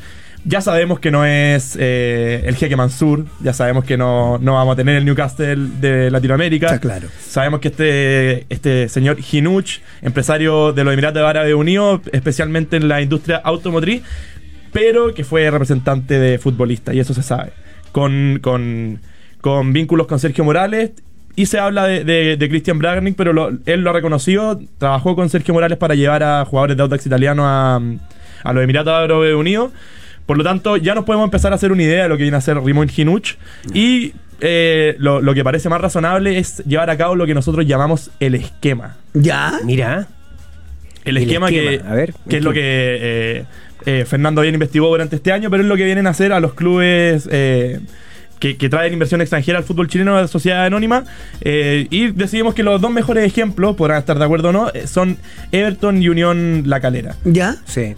Ya sabemos que no es eh, el jeque Mansur, ya sabemos que no, no vamos a tener el Newcastle de Latinoamérica. Está claro. Sabemos que este, este señor Hinuch, empresario de los Emiratos Árabes Unidos, especialmente en la industria automotriz, pero que fue representante de futbolista, y eso se sabe. Con, con, con vínculos con Sergio Morales. Y se habla de, de, de Christian Bragarnik, pero lo- él lo ha reconocido. Trabajó con Sergio Morales para llevar a jugadores de Audax italiano a, a los Emiratos Árabes Unidos. Por lo tanto, ya nos podemos empezar a hacer una idea de lo que viene a ser Rimón Hinuch. Y eh, lo, lo que parece más razonable es llevar a cabo lo que nosotros llamamos el esquema. ¿Ya? Mira. El, El esquema, que, a ver, que es lo que eh, eh, Fernando bien investigó durante este año, pero es lo que vienen a hacer a los clubes eh, que, que traen inversión extranjera al fútbol chileno, a la sociedad anónima. eh, y decidimos que los dos mejores ejemplos, podrán estar de acuerdo o no, son Everton y Unión La Calera. ¿Ya? Sí.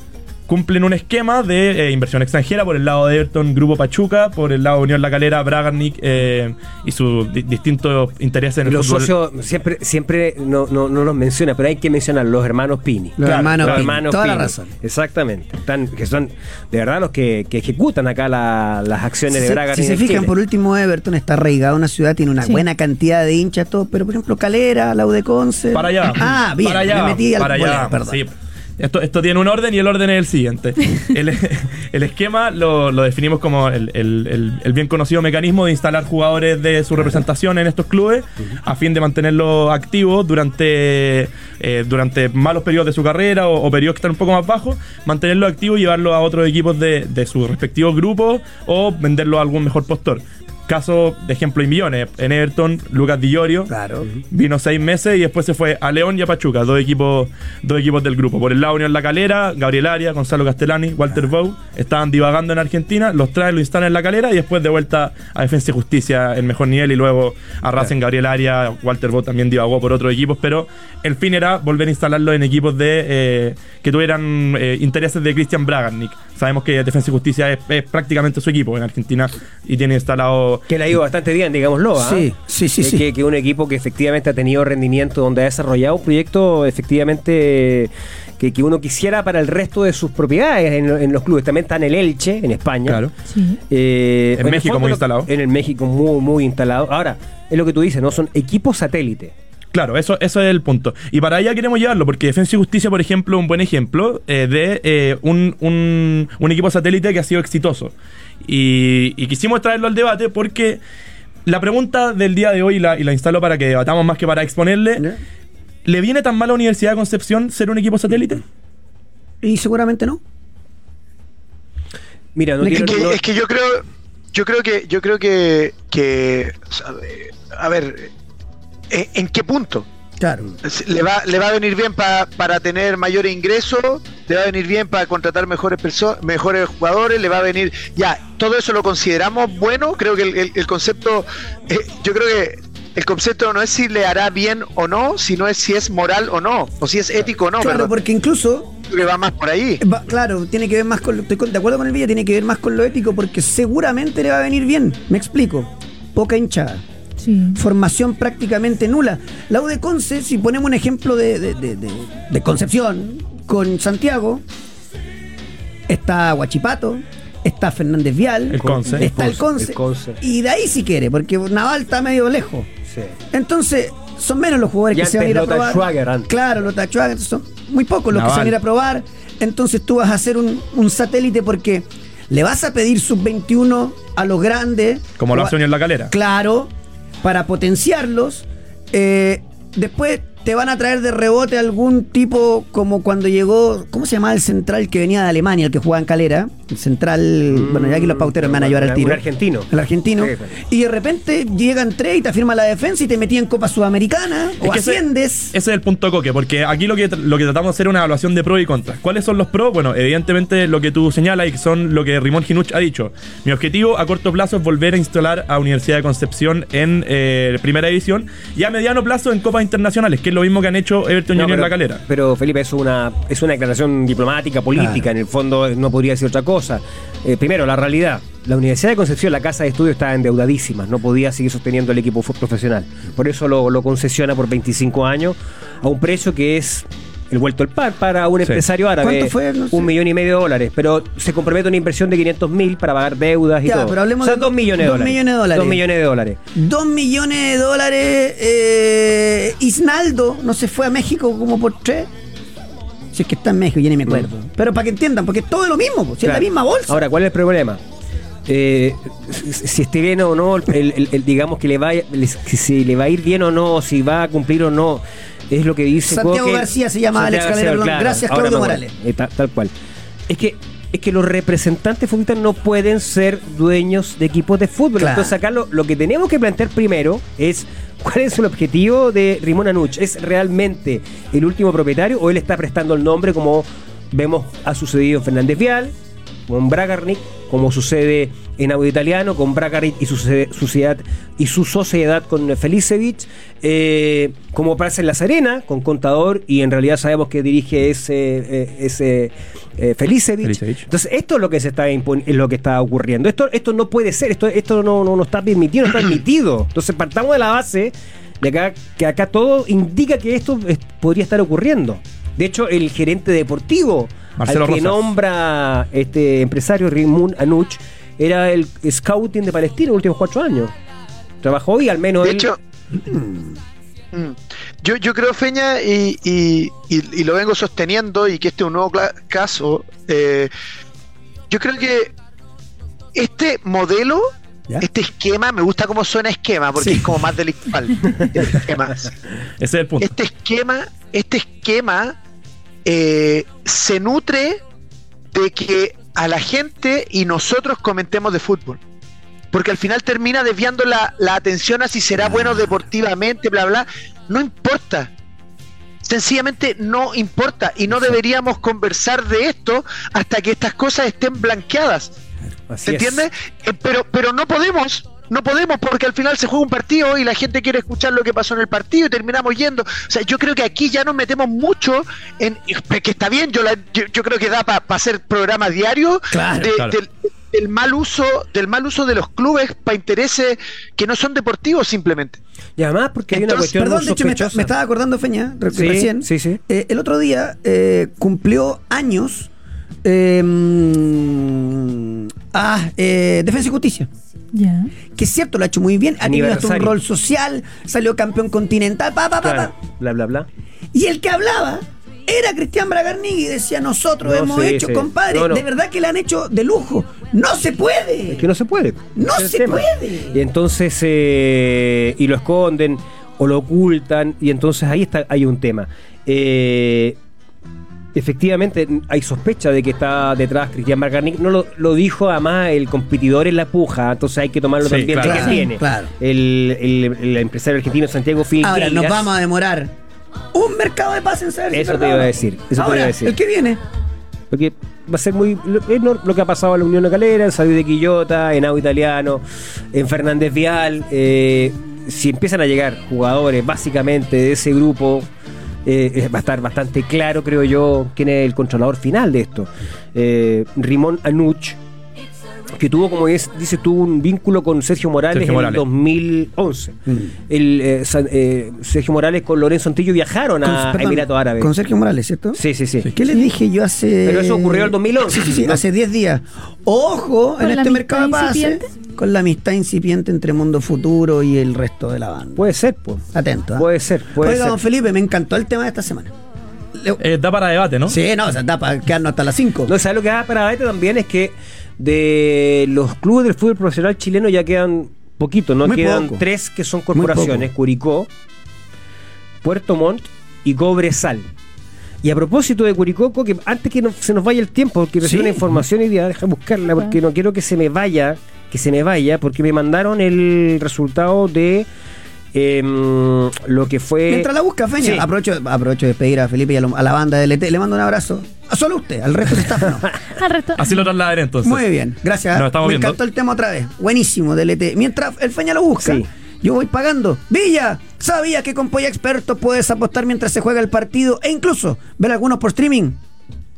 Cumplen un esquema de eh, inversión extranjera por el lado de Everton, Grupo Pachuca, por el lado de Unión La Calera, Bragarnik eh, y sus di- distintos intereses en el Los fútbol. socios siempre, siempre no, no, no los menciona, pero hay que mencionar los hermanos Pini. Los Claro, hermanos, Los Pini. hermanos Toda la razón. Exactamente. Están, que son de verdad los que, que ejecutan acá la- las acciones Si de se, Braga. si se fijan, por último, Everton está arraigado en una ciudad, tiene una Sí. buena cantidad de hinchas, todo, pero por ejemplo, Calera, Laudeconce. Para allá. Ah, bien, Para allá. me metí al para allá. perdón. Sí. Esto, esto tiene un orden y el orden es el siguiente. [LAUGHS] el, el esquema lo, lo definimos como el, el- el- bien conocido mecanismo de instalar jugadores de su representación en estos clubes a fin de mantenerlos activos durante, eh, durante malos periodos de su carrera o, o periodos que están un poco más bajos, mantenerlos activos y llevarlos a otros equipos de, de sus respectivos grupos o venderlos a algún mejor postor. Caso de ejemplo y millones. En Everton, Lucas Di Llorio Claro. vino seis meses y después se fue a León y a Pachuca, dos equipos, dos equipos del grupo. Por el lado Unión La Calera, Gabriel Arias, Gonzalo Castellani, Walter Bou, estaban divagando en Argentina, los traen, lo instalan en La Calera y después de vuelta a Defensa y Justicia en mejor nivel y luego a Racing, Gabriel Arias, Walter Bou también divagó por otros equipos, pero el fin era volver a instalarlo en equipos de eh, que tuvieran eh, intereses de Christian Bragarnik. Sabemos que Defensa y Justicia es, es prácticamente su equipo en Argentina y tiene instalado Que le ha ido bastante bien, digámoslo. ¿ah? Sí, sí, sí, sí. Que, que un equipo que efectivamente ha tenido rendimiento, donde ha desarrollado un proyecto efectivamente que, que uno quisiera para el resto de sus propiedades en, lo- en los clubes. También está en el Elche, en España. Claro. Sí. Eh, En México muy instalado. En el México muy, muy instalado. Ahora, es lo que tú dices, ¿no? Son equipos satélite. Claro, eso, eso es el punto. Y para allá queremos llevarlo, porque Defensa y Justicia, por ejemplo, es un buen ejemplo eh, de eh, un, un- un equipo satélite que ha sido exitoso. Y, y quisimos traerlo al debate porque la pregunta del día de hoy, y la, y la instalo para que debatamos más que para exponerle, ¿Ya? ¿le viene tan mal a la Universidad de Concepción ser un equipo satélite? Y seguramente no. Mira, no Es quiero- que, no- es que yo creo, yo creo que, yo creo que, que a ver, ¿en, en qué punto? Claro. Le va, le va a venir bien pa- para tener mayores ingresos, le va a venir bien para contratar mejores perso- mejores jugadores, le va a venir, ya, todo eso lo consideramos bueno, creo que el, el- el concepto, eh, yo creo que el concepto no es si le hará bien o no, sino es si es moral o no, o si es ético o no, claro, porque incluso que va más por ahí. Va- claro, tiene que ver más con. Estoy de acuerdo con el Villa, tiene que ver más con lo ético porque seguramente le va a venir bien. Me explico. Poca hinchada. Sí. formación prácticamente nula. La U de Conce, si ponemos un ejemplo de, de- de- de- de Concepción con Santiago, está Guachipato, está Fernández Vial, El Conce. está el Conce, El Conce. y de ahí si quiere, porque Naval está medio lejos. Sí. Entonces, son menos los jugadores Y que se van a ir a probar. Schwager, antes. Claro, Lothar Schwager, son muy pocos los que se van a ir a probar. Entonces tú vas a hacer un, un satélite porque le vas a pedir sub-21 a los grandes. Como lo hace Unión La Calera. Claro, para potenciarlos. Eh, después te van a traer de rebote algún tipo como cuando llegó, ¿cómo se llamaba el central que venía de Alemania, el que jugaba en Calera? El central, bueno, ya aquí los pauteros me van a llevar al Un tiro. argentino. El argentino. Sí, pues. Y de repente llegan tres y te firma la defensa y te metí en Copa Sudamericana o que ese- asciendes. Ese es el punto coque, porque aquí lo que, lo que tratamos de hacer es una evaluación de pros y contras. ¿Cuáles son los pros? Bueno, evidentemente lo que tú señalas y que son lo que Rimón Ginuch ha dicho. Mi objetivo a corto plazo es volver a instalar a Universidad de Concepción en eh, primera división y a mediano plazo en copas internacionales, que es lo mismo que han hecho Everton No, pero, La Calera. pero, Felipe, es una, es una declaración diplomática, política, Claro. en el fondo no podría decir otra cosa. Eh, primero, la realidad. La Universidad de Concepción, la casa de estudio, estaba endeudadísima, no podía seguir sosteniendo el equipo profesional. Por eso lo, lo concesiona por 25 años a un precio que es el vuelto al par para un Sí. empresario árabe. ¿Cuánto fue? No sé. Un millón y medio de dólares, pero se compromete a una inversión de 500 mil para pagar deudas y Ya, todo. pero hablemos o sea, de dos millones de dos dólares. millones de dólares. Dos millones de dólares. Dos millones de dólares. Eh, Isnaldo no se fue a México como por tres. Si es que está en México, ya ni me acuerdo. Pero para que entiendan, porque es todo lo mismo, si es la Mm. Misma bolsa. Ahora, ¿cuál es el problema? Eh, si esté bien o no, el, el- el- digamos que le va, si, le va a ir bien o no, si va a cumplir o no, es lo que dice Santiago Coque. García se llama Alex García, gracias, Claudio. Morales. Eh, ta- tal cual. Es que es que los representantes futbolistas no pueden ser dueños de equipos de fútbol. Claro. Entonces acá lo, lo que tenemos que plantear primero es cuál es el objetivo de Rimón Anuch. ¿Es realmente el último propietario o él está prestando el nombre como vemos ha sucedido en Fernández Vial, con Bragarnik, como sucede en Audio Italiano, con Bragarnik y su sociedad y su sociedad con Felicevich, eh, como pasa en La Serena, con Contador, y en realidad sabemos que dirige ese, eh, ese eh, Felicevich. Felicevich. Entonces, esto es lo que se está es lo que está ocurriendo. Esto, esto no puede ser, esto, esto no, no, no está permitido, no está permitido. Entonces, partamos de la base de acá, que acá todo indica que esto es- podría estar ocurriendo. De hecho, el gerente deportivo Marcelo al que Rosas. nombra este empresario Rimun Anuch era el scouting de Palestina en los últimos cuatro años. Trabajó y al menos De él- hecho, [CLEARS THROAT] mm, yo, yo creo, Feña, y, y- y- y lo vengo sosteniendo, y que este es un nuevo caso, eh, yo creo que este modelo, ¿Ya? este esquema, me gusta cómo suena esquema, porque Sí. es como más delictual. [LAUGHS] el esquema. Ese es el punto. Este esquema, este esquema eh, se nutre de que a la gente y nosotros comentemos de fútbol. Porque al final termina desviando la, la atención a si será bueno deportivamente, bla, bla. No importa. Sencillamente no importa. Y no deberíamos conversar de esto hasta que estas cosas estén blanqueadas. ¿Se es. entiende? Eh, pero, pero no podemos, no podemos porque al final se juega un partido y la gente quiere escuchar lo que pasó en el partido y terminamos yendo. O sea, yo creo que aquí ya nos metemos mucho en que está bien, yo, la- yo, yo creo que da para hacer programas diarios Claro, de- claro. Del, del mal uso, del mal uso de los clubes para intereses que no son deportivos simplemente. Y además porque hay una cuestión Perdón, de hecho, me, está- sospechosa. me estaba acordando, Feña, Sí, recién. sí, sí. Eh, el otro día eh, cumplió años. eh, mm, ah, eh, Defensa y Justicia. Que es cierto, lo ha hecho muy bien. Ha tenido hasta un rol social. Salió campeón continental. Pa, pa, pa, Claro, pa. bla, bla, bla. Y el que hablaba era Cristian Bragarnigui y decía, nosotros No, hemos sí, hecho, sí. compadre, No, no. de verdad que le han hecho de lujo. No se puede. Es que no se puede. No es se puede. Y entonces, eh, y lo esconden o lo ocultan, y entonces ahí está, hay un tema. Eh, efectivamente, hay sospecha de que está detrás Cristian Margarnik. No lo, lo dijo además el competidor en la puja, entonces hay que tomarlo Sí, también de claro. que tiene. Claro. El, el- el empresario argentino Santiago Filgueiras. Ahora nos vamos a demorar un mercado de paz en saber Eso es te iba a decir, eso te Ahora, iba a decir. el que viene. Porque va a ser muy. Lo, lo que ha pasado en la Unión La Calera, en Salud de Quillota, en Agua Italiano, en Fernández Vial. eh, si empiezan a llegar jugadores básicamente de ese grupo, eh, eh, va a estar bastante claro, creo yo, quién es el controlador final de esto. Eh, Rimón Anuch. Que tuvo, como es- dice, tuvo un vínculo con Sergio Morales Sergio en Morales. el 2011. Mm. El, eh, eh, Sergio Morales con Lorenzo Antillo viajaron Con- a perdón, Emiratos Árabes. Con Sergio Morales, ¿cierto? Sí, sí, sí. ¿Qué les dije yo hace. Pero eso ocurrió en el 2011. Sí, sí, sí, hace 10 días. Ojo ¿Con en este mercado de pases con la amistad incipiente entre Mundo Futuro y el resto de la banda. Puede ser, pues. Atento. ¿ah? Puede ser, puede Oiga, ser. don Felipe, me encantó el tema de esta semana. Le- Eh, da para debate, ¿no? Sí, no, o sea, da para quedarnos hasta las 5. No, ¿sabes lo que da para debate también? Es que de los clubes del fútbol profesional chileno ya quedan poquitos, ¿no? Muy quedan poco. tres que son corporaciones. Curicó, Puerto Montt y Cobresal. Y a propósito de Curicoco, que antes que no- se nos vaya el tiempo, porque recibí Sí. una información y día, deja buscarla, porque no quiero que se me vaya, que se me vaya, porque me mandaron el resultado de em, lo que fue... Mientras la busca, Feña, Sí. aprovecho, aprovecho de despedir a Felipe y a, lo- a la banda del ET. Le mando un abrazo. A solo usted, al resto del staff no. [LAUGHS] Al resto. Así lo trasladaré entonces. Muy bien, gracias. Nos estamos Me viendo. encantó el tema otra vez. Buenísimo, DLT. Mientras el Feña lo busca, Sí. yo voy pagando. Villa, ¿sabía que con Polla Experto puedes apostar mientras se juega el partido e incluso ver algunos por streaming?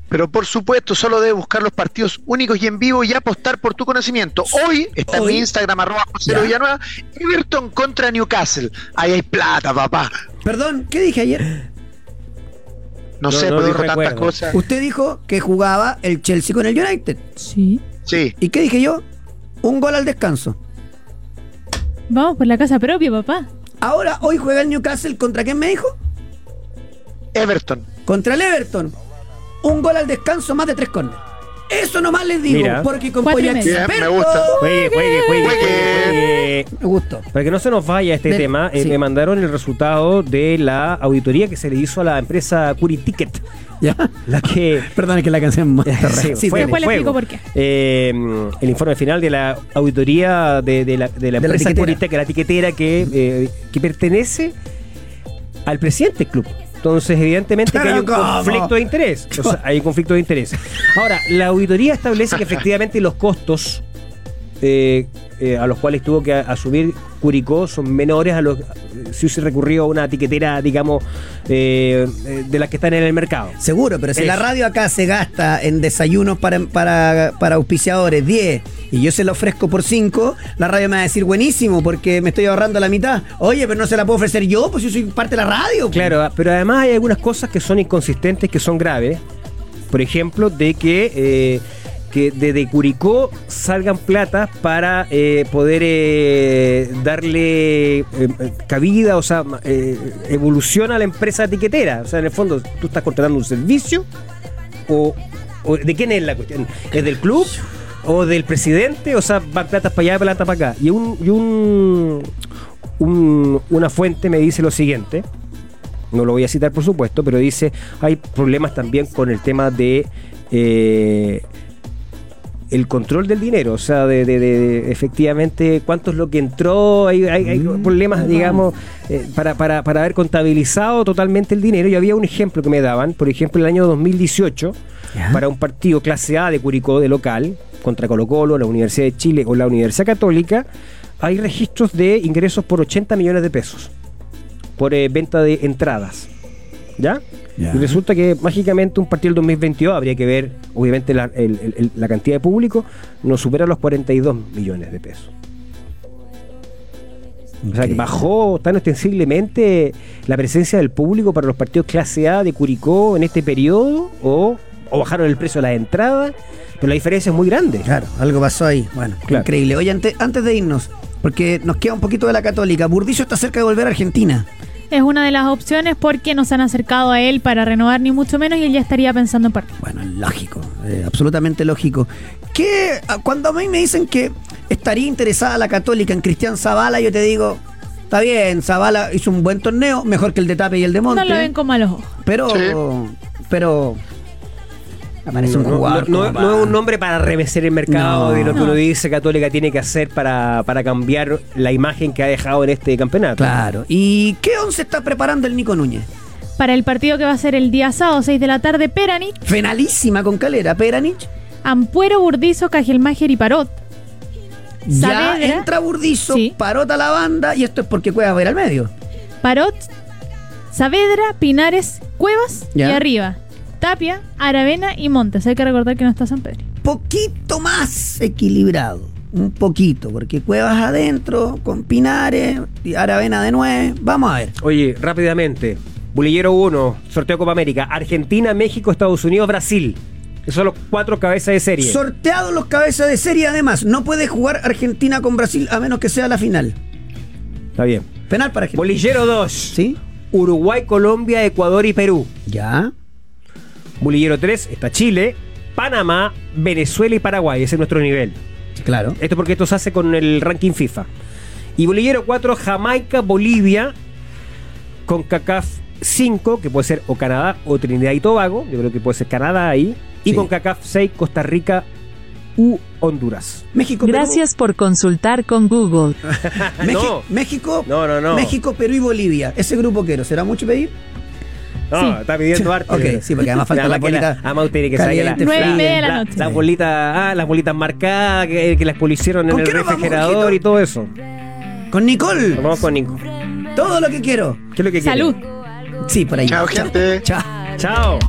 Pero por supuesto, solo debes buscar los partidos únicos y en vivo y apostar por tu conocimiento. Hoy está Hoy. en mi Instagram, arroba José Ya. Villanueva, Everton contra Newcastle. Ahí hay plata, papá. Perdón, ¿qué dije ayer? No, No, sé, no pues lo dijo tantas cosas. Usted dijo que jugaba el Chelsea con el United. Sí. Sí, ¿Y qué dije yo? Un gol al descanso. Vamos por la casa propia, papá. Ahora, hoy juega el Newcastle contra quién me dijo? Everton. Contra el Everton. Un gol al descanso, más de tres corners. Eso nomás les digo, Mira. porque con Cuatro y. Bien, me gusta. Juegue, juegue, juegue, Juegue. juegue. Me gustó. Para que no se nos vaya este Del- tema, eh, sí. me mandaron el resultado de la auditoría que se le hizo a la empresa Curiticket. ¿Ya? La que. [LAUGHS] Perdón, es que la canción más [LAUGHS] Sí, Sí, fuego, Después le fuego. explico por qué. Eh, el informe final de la auditoría de, de la, de la De la empresa tiquetera. Curiteca, la tiquetera que, eh, que pertenece al presidente del club. Entonces, evidentemente que hay un conflicto de interés. O sea, hay un conflicto de interés. Ahora, la auditoría establece que efectivamente los costos eh, eh, a los cuales tuvo que asumir Curicó son menores a los si se recurrió a una tiquetera, digamos, eh, eh, de las que están en el mercado. Seguro, pero si Eso. la radio acá se gasta en desayunos para, para, para auspiciadores 10 y yo se lo ofrezco por 5, la radio me va a decir buenísimo porque me estoy ahorrando la mitad. Oye, pero no se la puedo ofrecer yo, pues yo soy parte de la radio. Claro, pero además hay algunas cosas que son inconsistentes, que son graves. Por ejemplo, de que, que desde Curicó salgan plata para eh, poder eh, darle eh, cabida, o sea, evolución a la empresa tiquetera. O sea, en el fondo, tú estás contratando un servicio o, ¿de quién es la cuestión? ¿Es del club? ¿O del presidente? O sea, van platas para allá, plata para acá. Y un, y un, un- una fuente me dice lo siguiente no lo voy a citar por supuesto, pero dice hay problemas también con el tema de el control del dinero, o sea, de, de- de- de efectivamente cuánto es lo que entró, hay, hay- hay problemas, digamos, eh, para, para, para haber contabilizado totalmente el dinero. Y había un ejemplo que me daban, por ejemplo, el año 2018, Ya. para un partido clase A de Curicó de local, contra Colo Colo, la Universidad de Chile o la Universidad Católica, hay registros de ingresos por 80 millones de pesos por eh, venta de entradas. ¿Ya? Y resulta que mágicamente un partido del 2022 habría que ver, obviamente la, el- el- el- la cantidad de público no supera los 42 millones de pesos. O sea, que bajó tan ostensiblemente la presencia del público para los partidos clase A de Curicó en este periodo o, o bajaron el precio de las entradas, pero la diferencia es muy grande. Claro, algo pasó ahí. Bueno, Claro. increíble. Oye, ante- antes de irnos, porque nos queda un poquito de la católica, Burdizo está cerca de volver a Argentina. Es una de las opciones porque nos han acercado a él para renovar ni mucho menos y él ya estaría pensando en partir. Bueno, lógico, eh, absolutamente lógico. Que ah, cuando a mí me dicen que estaría interesada la católica en Cristian Zavala, yo te digo, está bien, Zavala hizo un buen torneo, mejor que el de Tape y el de Monte. No lo ven con malos ojos. Pero, Sí. pero un No, es un nombre para remecer el mercado No. de lo que No. uno dice Católica tiene que hacer para, para cambiar la imagen que ha dejado en este campeonato. Claro. ¿Y qué once está preparando el Nico Núñez? Para el partido que va a ser el día sábado, 6 de la tarde, Peranich, Finalísima con Calera, Peranich. Ampuero, Burdizo, Cajelmacher y Parot. Ya Saavedra. entra Burdizo, Sí. parota la banda y esto es porque Cuevas va a ir al medio. Parot, Saavedra, Pinares, Cuevas Ya. y arriba. Tapia, Aravena y Montes. Hay que recordar que no está San Pedro. poquito más equilibrado. Un poquito, porque Cuevas adentro, con Pinares, y Aravena de nueve. Vamos a ver. Oye, rápidamente. Bulillero 1, sorteo Copa América. Argentina, México, Estados Unidos, Brasil. Esos son los cuatro cabezas de serie. Sorteados los cabezas de serie, además. No puede jugar Argentina con Brasil a menos que sea la final. Está bien. Penal para Argentina. Bolillero 2. ¿Sí? Uruguay, Colombia, Ecuador y Perú. Ya. Bolillero 3 está Chile, Panamá, Venezuela y Paraguay. Ese es nuestro nivel. Claro. Esto porque esto se hace con el ranking FIFA. Y bolillero 4, Jamaica, Bolivia, con CACAF 5, que puede ser o Canadá o Trinidad y Tobago. Yo creo que puede ser Canadá ahí. Y Sí. con CACAF 6, Costa Rica u Honduras. México, Perú. Gracias por consultar con Google. [LAUGHS] No. México, No, no, no. México, Perú y Bolivia. Ese grupo quiero. ¿Será mucho pedir? No, Sí. está pidiendo [LAUGHS] arte. Ok, sí, porque además falta la bolita Además tiene que salir la, caliente, Nueve y fría. media de la la- noche. las bolitas, ah, las bolitas marcadas que, que las pusieron en ¿Con el vamos, refrigerador y todo eso. Con Nicole. Nos vamos con Nico. Todo lo que quiero. ¿Qué es lo que quiere? Salud. Sí, por ahí. Chao, gente. Chao. Chao.